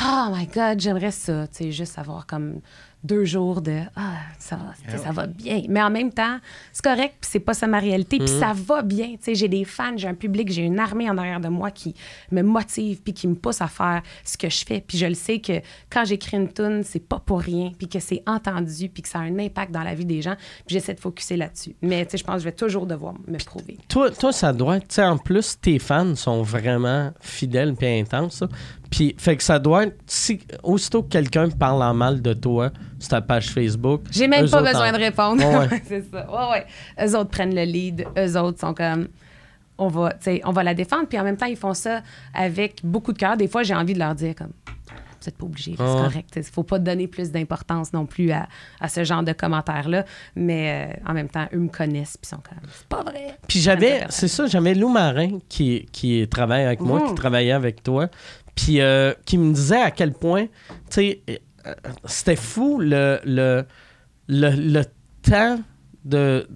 oh my God, j'aimerais ça, tu sais, juste avoir comme deux jours de ah ça, sais, ça va bien. Mais en même temps c'est correct puis c'est pas ça ma réalité puis ça va bien. Tu sais j'ai des fans j'ai un public j'ai une armée en arrière de moi qui me motive puis qui me pousse à faire ce que je fais. Puis je le sais que quand j'écris une tune c'est pas pour rien puis que c'est entendu puis que ça a un impact dans la vie des gens puis j'essaie de focuser là-dessus. Mais tu sais je pense que je vais toujours devoir me prouver.
Toi, toi, ça doit être, tu sais, en plus, tes fans sont vraiment fidèles et intenses. Puis, fait que ça doit être, si, aussitôt que quelqu'un parle en mal de toi sur ta page Facebook.
J'ai même pas besoin
en-
de répondre.
Ouais, ouais.
c'est ça. Ouais, ouais. Eux autres prennent le lead. Eux autres sont comme. On va, on va la défendre. Puis en même temps, ils font ça avec beaucoup de cœur. Des fois, j'ai envie de leur dire comme. Vous n'êtes pas obligé, c'est correct. Il faut pas donner plus d'importance non plus à, à ce genre de commentaires-là. Mais euh, en même temps, eux me connaissent puis sont comme. C'est pas vrai.
Puis j'avais, c'est ça, j'avais Lou Marin qui, qui travaille avec moi, qui travaillait avec toi, puis euh, qui me disait à quel point, tu sais, euh, c'était fou le, le, le, le temps de.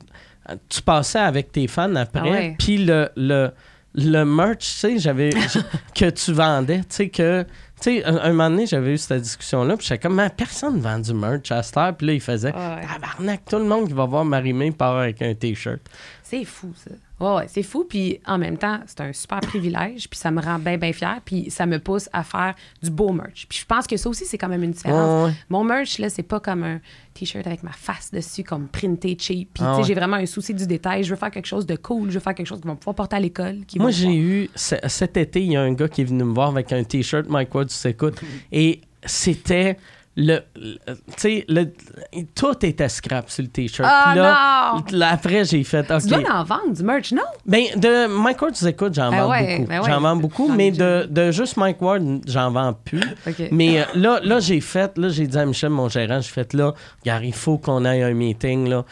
Tu passais avec tes fans après,
Ah
puis le, le, le merch, tu sais, j'avais. que tu vendais, tu sais, que. Tu sais, un, un moment donné, j'avais eu cette discussion-là, puis j'étais comme, Mais personne ne vend du merch à cette heure. Puis là, il faisait,
Ah
tabarnak, tout le monde qui va voir Marimé part avec un T-shirt.
C'est fou, ça. Ouais, ouais, c'est fou. Puis en même temps, c'est un super privilège. Puis ça me rend bien, bien fière. Puis ça me pousse à faire du beau merch. Puis je pense que ça aussi, c'est quand même une différence.
Ouais, ouais.
Mon merch, là, c'est pas comme un T-shirt avec ma face dessus, comme printé cheap. Puis
Ah
tu sais,
ouais.
j'ai vraiment un souci du détail. Je veux faire quelque chose de cool. Je veux faire quelque chose qu'ils vont pouvoir porter à l'école.
Moi, j'ai eu ce- cet été, il y a un gars qui est venu me voir avec un t-shirt Mike Ward, tu s'écoutes. Et c'était le. le- le- tout était scrap sur le t-shirt. Puis là, après, j'ai fait. OK.
Tu dois en vendre du merch, non?
Ben, de Mike Ward, tu écoutes, j'en vends
ouais,
beaucoup.
ben ouais.
J'en vends beaucoup,
J'en ai
mais
déjà
de, de juste Mike Ward, j'en vends plus. Mais euh, là, là j'ai fait, là, j'ai dit à Michel, mon gérant, j'ai fait là, regarde, il faut qu'on aille à un meeting, là,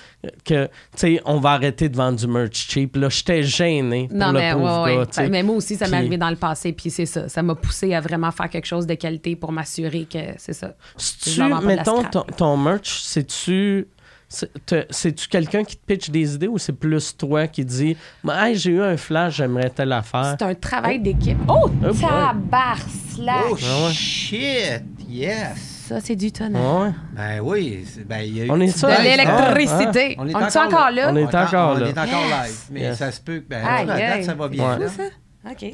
que, tu sais, on va arrêter de vendre du merch cheap. Là, j'étais gêné pour
Non,
le
mais,
pauvre
ouais,
gars,
ouais.
tu
mais moi aussi, ça m'est arrivé dans le passé, puis c'est ça. Ça m'a poussé à vraiment faire quelque chose de qualité pour m'assurer que c'est ça.
Tu, mettons, ton, ton merch, c'est-tu. c'est- te- C'est-tu quelqu'un qui te pitch des idées ou c'est plus toi qui dis Hey, j'ai eu un flash, j'aimerais telle affaire?
C'est un travail d'équipe. Oh, tabar slash.
Oh,
Ah ouais.
shit! Yes!
Ça, c'est du tonnerre.
Ouais.
Ben oui. c'est- Ben, il y a eu
On est.
De
petite baisse,
l'électricité.
On
On
est
est,
encore
encore là?
On est encore
on
là.
est encore live. Mais
Yes.
ça se peut que. Ben,
Aïe,
à date,
aïe.
ça va bien.
Ouais.
là.
C'est ça?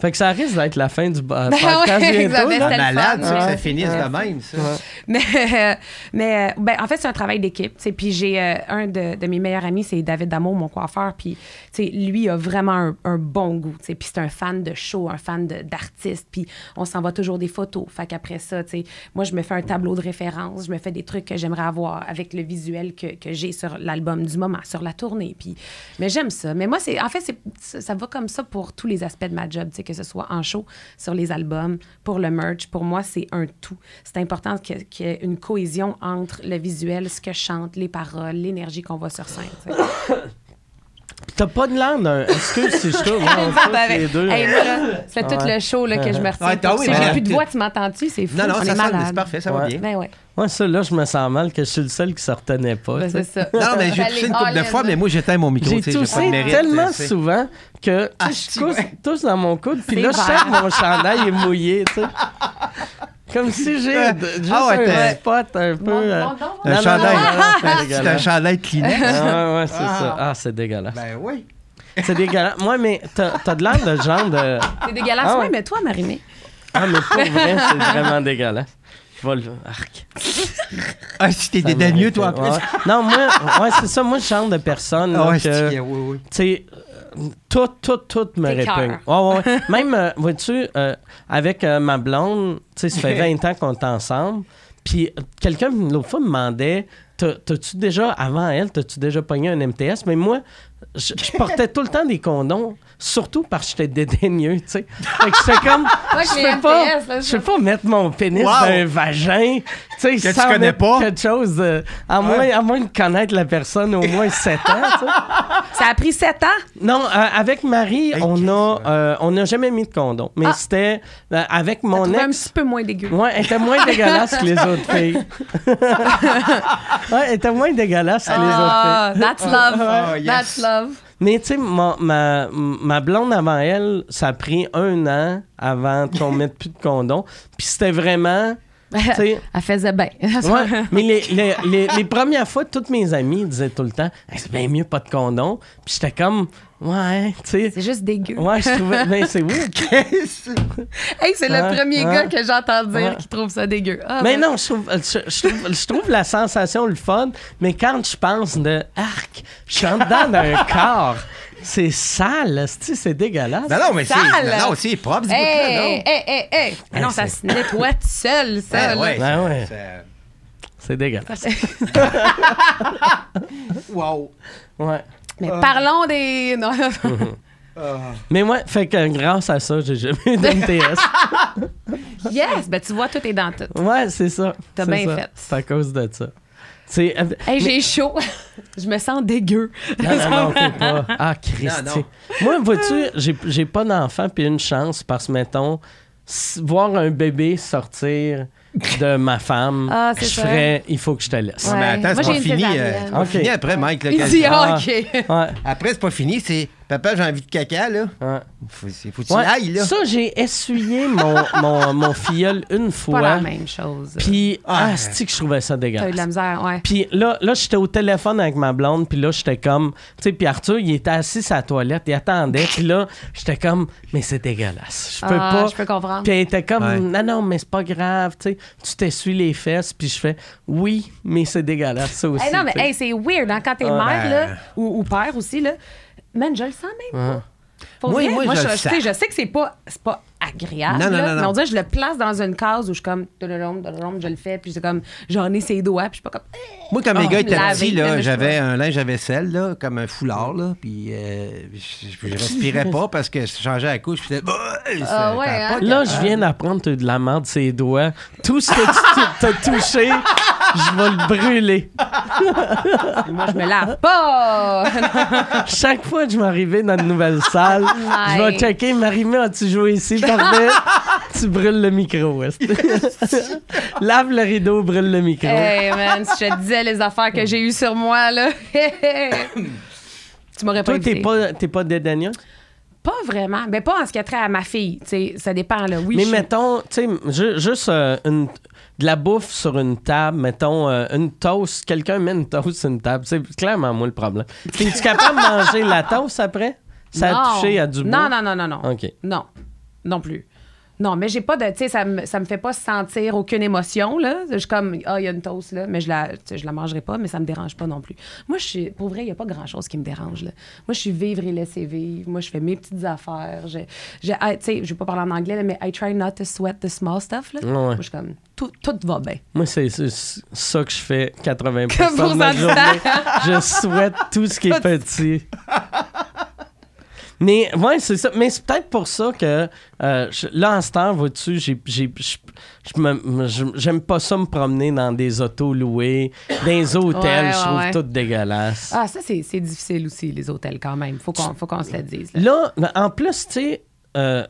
Fait que ça risque d'être la fin du
Ben
podcast
ouais,
bientôt. Là.
malade,
fun,
ça, finisse
Ouais.
de même, ça.
Mais, euh, mais euh, ben, en fait, c'est un travail d'équipe. tu sais. Puis j'ai euh, un de, de mes meilleurs amis, c'est David Damour, mon coiffeur. Puis tu sais, lui a vraiment un, un bon goût. tu sais. Puis c'est un fan de show, un fan de- d'artistes. Puis on s'envoie toujours des photos. Fait qu'après ça, tu sais, moi, je me fais un tableau de référence. Je me fais des trucs que j'aimerais avoir avec le visuel que, que j'ai sur l'album du moment, sur la tournée. Puis, mais j'aime ça. Mais moi, c'est en fait, ça va comme ça pour tous les aspects de ma job, que ce soit en show, sur les albums, pour le merch. Pour moi, c'est un tout. C'est important qu'il y ait une cohésion entre le visuel, ce que je chante, les paroles, l'énergie qu'on voit sur scène.
T'as pas de l'air d'un. Excuse si je trouve.
C'est
deux.
Hey, moi, là, c'est tout
Ouais.
le show là, que je me retiens.
Ouais, t'as-
pour
oui,
ça.
mais
J'ai plus de voix, tu m'entends-tu? C'est fou.
Non, non,
on
ça
est
sonne,
malade.
c'est parfait, ça va bien.
Ben ouais.
Ouais, ça, là, je me sens mal que je suis le seul qui se retenait pas.
Ben,
tu sais.
c'est ça.
Non, mais j'ai toussé une couple de fois, mais moi, j'éteins mon micro.
J'ai
tu sais, de mérite,
tellement
tu sais.
souvent que tu
Ah,
sais,
si,
je tousse,
ouais.
tousse dans mon coude, puis
C'est
là, je sens que mon chandail est mouillé, tu sais. Comme si j'ai
Ah,
juste
ah ouais,
un spot un peu...
Mon-
euh,
mon don,
Un chandail.
non, non, c'est
un chandail Kleenex.
Ah, ouais, c'est
Ah.
ça. Ah, c'est dégueulasse.
Ben oui.
C'est dégueulasse. Moi, mais t'as t'as de l'air de genre de...
C'est dégueulasse.
Ah ouais.
ouais, mais toi, Marimé.
Ah, mais pour vrai, c'est vraiment dégueulasse. Je vais le... Arc.
Ah, si t'es dédaigneux, toi, en plus.
Ouais. Non, moi, ouais, c'est ça. Moi, je genre de personne
Ah ouais,
que...
oui, oui.
tu sais, euh, tout, tout, tout me répugne. Ouais, ouais. Même, euh, vois-tu, euh, avec euh, ma blonde, tu sais, ça fait 20 ans qu'on est ensemble. Puis quelqu'un, l'autre fois, me demandait T'as- T'as-tu déjà, avant elle, t'as-tu déjà pogné un MTS? Mais moi, je, je portais tout le temps des condoms, surtout parce que j'étais dédaigneux, tu sais. Fait que j'étais comme.
Moi,
Je peux pas,
là,
je peux pas mettre mon pénis
Wow.
dans un vagin, tu sais,
tu
sans
connais
mettre
pas.
quelque chose à, moins, à moins de connaître la personne au moins 7 ans, tu sais.
Ça a pris sept ans?
Non, euh, avec Marie,
Hey,
on
Chris,
a,
ouais.
euh, on n'a jamais mis de condom. Mais
Ah.
c'était euh, avec
On
mon
un
ex.
petit peu moins dégueu.
Ouais, elle était moins dégueulasse que les autres filles. ouais, elle était moins dégueulasse que les autres filles.
Ah, that's love.
Ah, yes.
That's love.
Mais tu sais, ma, ma, ma blonde avant elle, ça a pris un an avant qu'on mette plus de condom. Puis c'était vraiment.
Elle faisait bien.
Ouais, mais les, les, les, les premières fois, toutes mes amies disaient tout le temps Hey, c'est bien mieux pas de condom. Puis j'étais comme, ouais, tu sais.
C'est juste dégueu.
Ouais, je trouvais. Ben, c'est weird.
Hey, c'est le premier gars que j'entends dire qui trouve ça dégueu. Ah,
Mais
ouais.
non, je trouve, je, je trouve, je trouve la sensation le fun, mais quand je pense de arc, je suis en dedans d'un corps, c'est sale, c'est dégueulasse.
Non, non, mais c'est.
Sale.
Non, c'est propre,
hey, hey, hey. Mais non, ça se nettoie tout seul, ça.
Ben
là.
ouais,
Ben ouais.
c'est-
C'est dégueulasse.
Wow.
Ouais.
Mais parlons des. Non.
Mais ouais, fait que grâce à ça, j'ai jamais eu d'MTS.
yes, ben tu vois, tout est dans tout.
ouais, c'est ça.
T'as bien
ça.
fait.
C'est à cause de ça. C'est. euh,
Hey, j'ai chaud. Je me sens dégueu.
Non, non, non, t'es pas. Ah.
Non, non.
Moi, vois-tu, j'ai, j'ai pas d'enfant puis une chance parce que, mettons, voir un bébé sortir de ma femme,
Ah,
je
ça.
ferais, il faut que je te laisse.
Ouais.
Mais attends, c'est pas fini. euh, fini après, Mike. là,
Il dit,
Ah.
ah, OK.
Ouais,
Après, c'est pas fini, c'est Papa, j'ai envie de caca, là.
ouais.
Faut, c'est- faut que tu
Ouais,
y ailles, là.
Ça, j'ai essuyé mon, mon, mon filleul une
Pas
fois.
la même chose.
Puis,
Ah.
ah, c'est que je trouvais ça
T'as eu de la
dégueulasse?
misère, ouais.
Puis là, là j'étais au téléphone avec ma blonde, puis là, j'étais comme... Tu sais, puis Arthur, il était assis à la toilette, il attendait, puis là, j'étais comme... Mais c'est dégueulasse. Je peux
Ah,
pas...
Je peux comprendre.
Puis elle était comme,
Ouais.
non, non, mais c'est pas grave, tu sais, tu t'essuies les fesses, puis je fais, oui, mais c'est dégueulasse, ça aussi.
Hey, non, mais hey, c'est weird, hein, quand t'es
Ah,
mère,
ben.
là, ou, ou père aussi, là. Man, je le sens même pas. Pour
Moi,
vrai,
moi, je le
je, sais, je sais que c'est pas, c'est pas agréable.
Non, non,
là,
non,
Mais
non.
on dirait que je le place dans une case où je suis comme, dadadam, je le fais, puis c'est comme, j'en ai ses doigts, puis je suis pas comme,
Moi, quand mes
Oh,
gars étaient petits, là,
je
j'avais un linge à vaisselle, là, comme un foulard, là, puis euh, je, je respirais pas parce que je changeais la couche, puis c'était...
Ah ouais, hein?
Là, je viens d'apprendre de la merde de ses doigts. Tout ce que tu t'as touché, je vais le brûler.
Moi, je me lave pas.
Chaque fois que je m'arrivais dans une nouvelle salle, je vais checker, Marie-Mé, as-tu joué ici? Parfait. tu brûles le micro, Lave le rideau, brûle le micro.
hey, man, si je te disais les affaires que j'ai eues sur moi, là. tu m'aurais pas
Toi, t'es pas, t'es pas dédaigneuse?
Pas vraiment. Ben, pas en ce qui a trait à ma fille. ça dépend, là. Oui,
Mais mettons, tu sais, ju- juste euh, une- de la bouffe sur une table, mettons euh, une toast, quelqu'un met une toast sur une table, c'est clairement moi le problème. Es-tu capable de manger la toast après? Ça
Non.
a touché à du bois?
Non, non, non, non, non.
OK.
Non. Non plus. Non, mais j'ai pas de. Tu sais, ça me, ça me fait pas sentir aucune émotion, là. Je suis comme, ah, il y a une toast, là, mais je la, je la mangerai pas, mais ça me dérange pas non plus. Moi, je suis. Pour vrai, il y a pas grand-chose qui me dérange, là. Moi, je suis vivre et laisser vivre. Moi, je fais mes petites affaires. Je, je, tu sais, je vais pas parler en anglais, là, mais I try not to sweat the small stuff, là.
Ouais.
Moi, je suis comme, tout, tout va bien.
Moi, c'est ça que je fais 80
Que
de ma journée. je souhaite tout ce qui est petit. Mais ouais, c'est ça. Mais c'est peut-être pour ça que euh, je- là, en ce temps, vois-tu, j'aime pas ça me promener dans des autos loués, dans des hôtels,
Ouais,
je trouve
ouais.
tout dégueulasse.
Ah, ça, c'est difficile aussi, les hôtels, quand même. Faut qu'on faut qu'on se le dise. là.
Là, en plus, tu sais, euh,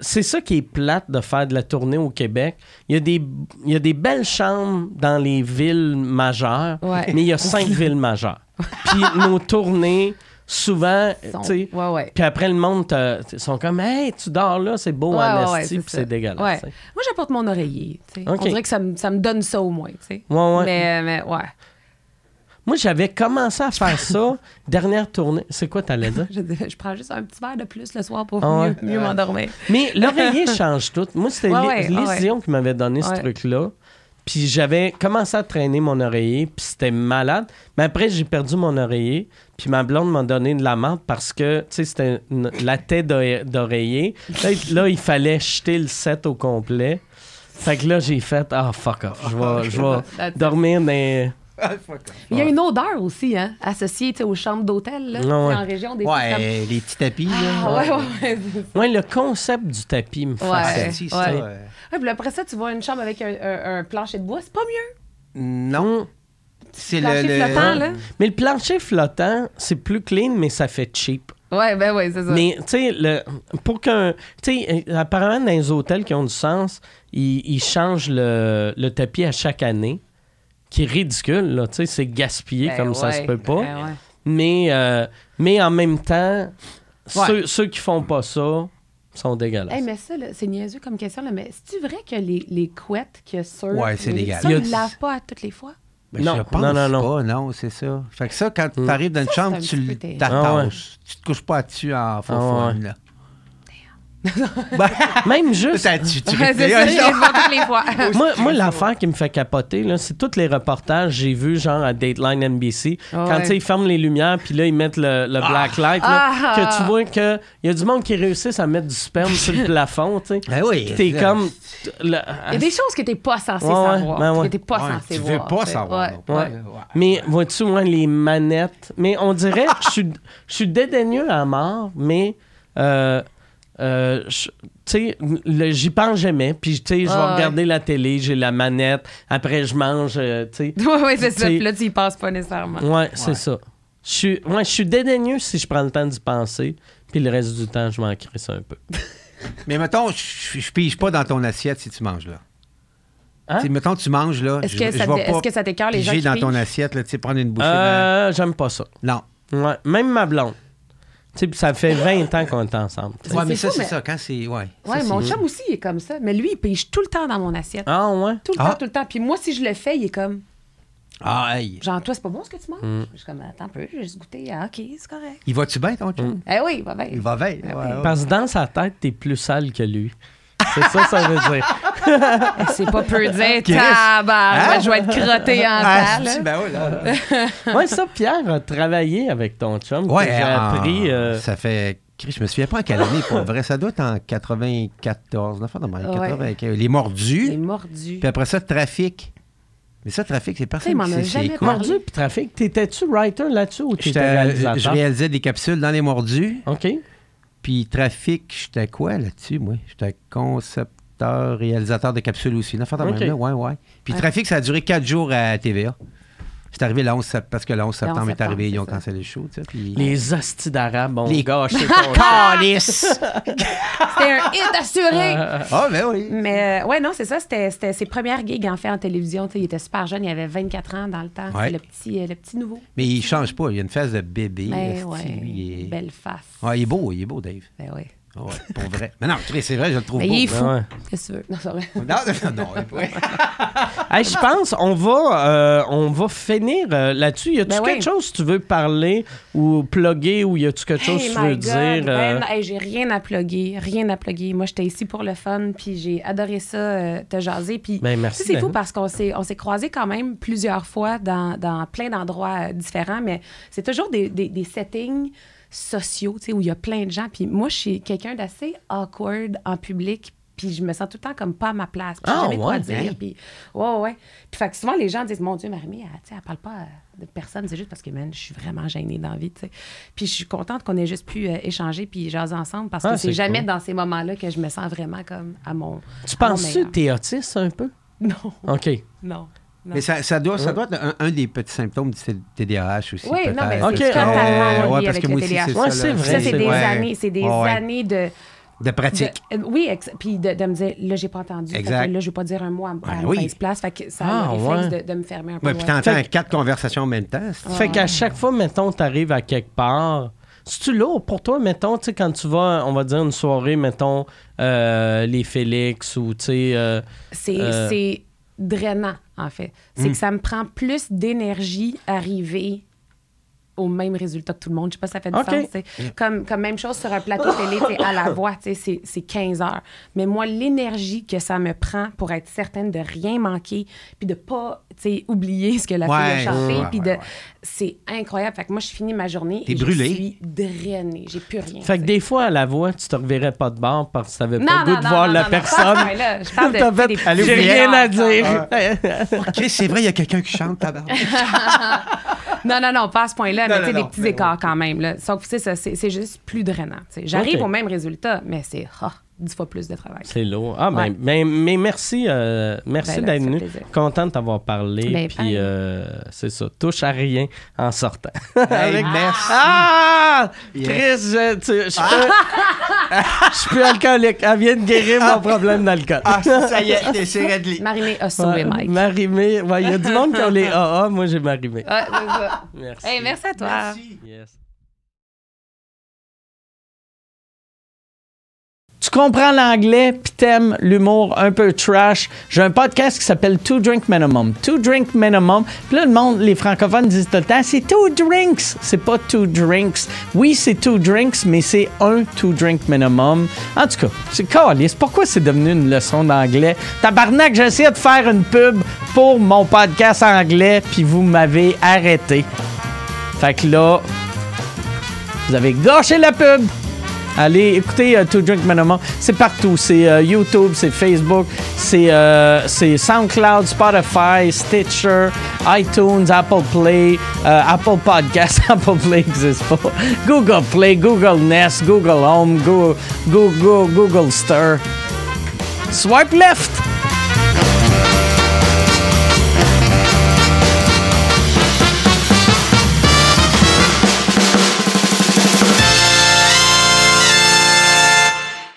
c'est ça qui est plate de faire de la tournée au Québec. Il y a des, il y a des belles chambres dans les villes majeures,
Ouais.
mais il y a cinq villes majeures. Puis nos tournées, souvent, tu sais, puis après le monde, sont comme, hey, tu dors là, c'est beau en puis c'est dégueulasse.
Moi, j'apporte mon oreiller. tu sais.
OK.
On dirait que ça me, ça me donne ça au moins. tu sais.
Ouais, ouais.
Mais, mais ouais.
Moi, j'avais commencé à faire ça, dernière tournée. C'est quoi, t'allais dire?
Je, je prends juste un petit verre de plus le soir pour
Ah ouais.
mieux, mieux m'endormir.
Mais l'oreiller change tout. Moi, c'était
Ouais,
qui m'avait donné ce truc-là. Puis j'avais commencé à traîner mon oreiller, puis c'était malade. Mais après, j'ai perdu mon oreiller, puis ma blonde m'a donné de la menthe parce que, tu sais, c'était une- la tête d'ore- d'oreiller. Là, il- là, il fallait jeter le set au complet. Fait que là, j'ai fait, ah, fuck off, je vais, je vais dormir dans... les-
Il y a une odeur aussi, hein, associée aux chambres d'hôtel. là.
Ouais.
En région, des
Ouais, les petits tapis,
comme-
là.
Ah, ouais, ouais, ouais.
Ouais, le concept du tapis me
Ouais.
fascine.
Ouais. Ouais, puis après ça, tu vois une chambre avec un, un- un plancher de bois, c'est pas mieux.
Non. C'est
Plancher
le, le-
flottant, là.
Mais le plancher flottant, c'est plus clean, mais ça fait cheap.
Ouais, ben ouais, c'est ça.
Mais, tu sais, le- pour qu'un. Tu sais, euh, apparemment, dans les hôtels qui ont du sens, ils, ils changent le, le tapis à chaque année, qui est ridicule, là. Tu sais, c'est gaspillé
Ben
comme ça se
ouais,
peut pas.
ben ouais.
Mais, euh, mais en même temps,
Ouais.
ceux, ceux qui font pas ça sont dégueulasses.
Hey, mais ça, là, c'est niaiseux comme question, là, mais c'est-tu vrai que les, les couettes que sur.
Ouais, c'est
les-
légal.
Ça,
du-
lavent pas à toutes les fois?
Ben,
Non,
je pense
non, non, non.
pas, non, c'est ça. Fait que ça, quand
Mm.
tu arrives dans une
Ça,
chambre, tu
petit peu
le
terrible.
t'attaches. Tu te couches pas dessus en faux
Ah ouais.
là.
Même juste.
Ça, tu, tu
Ouais, c'est ça, les fois.
Moi, moi l'affaire qui me fait capoter, là, c'est tous les reportages que j'ai vus, genre à Dateline NBC,
Ah
quand
ouais.
tu sais, ils ferment les lumières, puis là, ils mettent le, le black light, là,
Ah.
que tu vois qu'il y a du monde qui réussissent à mettre du sperme sur le plafond, tu sais.
Ben oui.
T'es comme. le-
Il y a des choses que t'es pas censé
Ouais,
savoir.
ben ouais.
Que t'es pas
Ouais,
censé
tu
voir.
veux pas savoir.
Ouais.
non.
Ouais.
Ouais, ouais.
Mais vois-tu, moi, les manettes. Mais on dirait, je suis, je suis dédaigneux à mort, mais. euh, euh, j'y pense jamais. Puis, tu sais, je vais
Ah ouais.
regarder la télé, j'ai la manette. Après, je mange, euh, tu sais.
Ouais, ouais, c'est ça. Puis là, tu y passes pas nécessairement.
Ouais, c'est
Ouais.
ça. Je suis, ouais, je suis dédaigneux si je prends le temps d'y penser. Puis le reste du temps, je m'en crisse un peu.
Mais mettons, je, pige pas dans ton assiette si tu manges là.
Hein?
Tu sais, mettons, tu manges là.
Est-ce que, ça que t'écœure les gens qui
dans ton assiette, là, tu sais, prendre une bouchée.
Euh, j'aime pas ça.
Non.
Ouais, même ma blonde. Tu sais, puis ça fait 20 ans qu'on est ensemble.
Ouais, mais ça, c'est
mais-
ça. Quand c'est. Ouais.
Ouais,
Ça,
mon chum aussi, il est comme ça. Mais lui, il pige tout le temps dans mon assiette.
Ah, ouais?
Tout le
Ah.
temps, tout le temps. Puis moi, si je le fais, il est comme,
Ah, hey.
genre, toi, c'est pas bon ce que tu manges?
Mm.
Je suis comme, attends un peu, j'ai juste goûté. Ah, OK, c'est correct.
Il va-tu bien, ton chum?
Eh oui, va bien.
Il va bien.
Ah
ouais,
oui.
ouais.
Parce que dans sa tête, t'es plus sale que lui. C'est ça, ça veut dire.
C'est pas peu dire, tabarnak,
Hein?
je vais être crotté en
Ah, ben ouais, là.
Ouais, ça, Pierre a travaillé avec ton chum.
Ouais,
j'ai
en-
appris. euh,
Ça fait. Chris, Je me souviens pas en quelle année, pour vrai. Ça doit être en 94. Enfin, dans
Ouais.
Les mordus.
Il est mordu.
Puis après ça, trafic. Mais ça, trafic, c'est personne
m'en
qui
a
sait c'est quoi.
parlé.
Mordu puis trafic. T'étais-tu writer là-dessus ou t'étais
Je
réalisateur?
réalisais des capsules dans les mordus.
OK.
Puis trafic, j'étais quoi là-dessus, moi? J'étais réalisateur de capsules aussi. Une affaire de même, là, ouais, ouais. Puis
Ouais.
trafic, ça a duré quatre jours à TVA. C'est arrivé le 11 sept- parce que le 11 septembre est
septembre,
arrivé, ils ont cancellé le show. tu sais, puis-
Les hosties d'arabes ont
Les-
gâché ton
Calice!
C'était un hit assuré!
Ah, ben oui.
Mais euh, ouais, non, c'est ça. C'était c'était ses premières gigs en fait en télévision. Tu sais, il était super jeune, il avait 24 ans dans le temps.
Ouais.
C'est le petit, euh, le petit nouveau.
Mais il change pas, il a une face de bébé.
Ben ouais,
il est-
belle face.
Ouais, il est beau, il est beau, Dave.
Ben ouais.
Ah ouais, pour vrai. Mais non, Chris, c'est vrai, je le trouve
Mais
beau.
il est fou.
Ouais.
Qu'est-ce que tu veux? Non, c'est vrai.
Non, non, non, ouais.
Hey, je pense on va euh, on va finir euh, là-dessus. Y a-tu
Ben
quelque chose que tu veux parler ou plugger ou y a-tu quelque chose
Hey
que tu
my
veux
God,
dire euh,
ben, hey, j'ai rien à plugger, rien à plugger. Moi, j'étais ici pour le fun, puis j'ai adoré ça, euh, te jaser. Puis
Ben,
tu
merci,
sais, c'est fou parce qu'on s'est, on s'est croisés quand même plusieurs fois dans, dans plein d'endroits euh, différents, mais c'est toujours des, des, des settings sociaux, tu sais, où il y a plein de gens. Puis moi, je suis quelqu'un d'assez awkward en public, puis je me sens tout le temps comme pas à ma place. Puis
Ah,
jamais quoi
ouais,
dire.
hein?
Puis, ouais, ouais. Puis fait que souvent, les gens disent, mon Dieu, Marie, elle, elle parle pas euh, de personne. C'est juste parce que, man, je suis vraiment gênée dans la vie, tu sais. Puis je suis contente qu'on ait juste pu euh, échanger puis jaser ensemble parce que
Ah,
c'est
c'est
jamais
cool.
dans ces moments-là que je me sens vraiment comme à mon.
Tu penses-tu que t'es autiste un peu?
Non,
OK.
non.
Mais ça, ça doit, ça doit être un, un des petits symptômes du TDAH aussi.
Oui, non, mais
peut-être.
c'est
Ok,
totalement
Euh,
lié
ouais, parce
avec
que
le TDAH.
c'est
Ouais,
ça.
c'est
là.
vrai.
Ça, c'est des
Ouais.
années, c'est des
Ouais.
années de.
De pratique.
de- euh, oui, ex- puis de, de me dire, là, j'ai pas entendu. Que
Exact.
là, je vais pas dire un mot à, à
Ouais,
une
oui.
place. Fait que ça a
Ah,
le réflexe
ouais.
de, de me fermer un peu.
Ouais, puis t'entends
Fait que-
quatre conversations en même temps.
Fait qu'à chaque fois, mettons, t'arrives à quelque part. C'est-tu lourd pour toi, mettons, tu sais, quand tu vas, on va dire, une soirée, mettons, euh, les Félix ou, tu sais... euh,
C'est
Euh.
c'est drainant, en fait.
Hmm.
C'est que ça me prend plus d'énergie à arriver au même résultat que tout le monde. Je sais pas si ça fait du
OK.
sens. Comme, comme même chose sur un plateau télé, sais, à la voix, tu sais, c'est- c'est 15 heures. Mais moi, l'énergie que ça me prend pour être certaine de rien manquer, puis de pas tu sais, oublier ce que la
Ouais,
fille a chanté,
ouais,
puis
ouais,
de...
ouais.
C'est incroyable. Fait que moi, je finis ma journée
T'es
et
brûlée.
je suis drainée. J'ai plus rien.
Fait que des fois, à la voix, tu te reverrais pas de bord parce que t'avais pas
Non,
le goût
non,
de
non,
voir
non,
la personne.
pas à ce point-là. Je parle de-
fait,
des
J'ai rien à dire.
OK, c'est vrai, il y a quelqu'un qui chante tabarnak.
Non, non, non, pas à ce point-là, mais tu sais, des petits écarts quand même. Là. Sauf que tu sais, ça, c'est juste plus drainant. J'arrive au même résultat, mais c'est ah, dix fois plus de travail.
C'est lourd. Ah, ben,
Ouais.
ben, mais merci, euh, merci
Ben
d'être venu. Content de t'avoir parlé.
Ben,
Puis, euh, c'est ça. Touche à rien en sortant.
Hey, merci.
Ah!
Yes.
Chris, je, tu- je, peux- je suis plus alcoolique. Elle vient de guérir mon problème d'alcool.
Ah, ça y est, c'est réglé.
Marinée a sauvé Mike.
Marimé. Ouais, Il y a du monde qui a les AA. Moi, j'ai Marimé.
Ouais, c'est ça.
Merci.
Hey, merci à toi.
Yes.
Tu comprends l'anglais puis t'aimes l'humour un peu trash. J'ai un podcast qui s'appelle Two Drink Minimum. Two Drink Minimum. Puis là, le monde, les francophones disent tout le temps, c'est two drinks. C'est pas two drinks. Oui, c'est two drinks, mais c'est un two drink minimum. En tout cas, c'est calice. Pourquoi c'est devenu une leçon d'anglais? Tabarnak, essayé de faire une pub pour mon podcast anglais puis vous m'avez arrêté. Fait que là, vous avez gâché la pub. Allez, écoutez euh, To Drink Minimum. C'est partout. C'est euh, YouTube, c'est Facebook, c'est euh, c'est SoundCloud, Spotify, Stitcher, iTunes, Apple Play, Apple Podcast. Apple Play n'existe. Google Play, Google Nest, Google Home, Google, Google, Google Stir. Swipe left!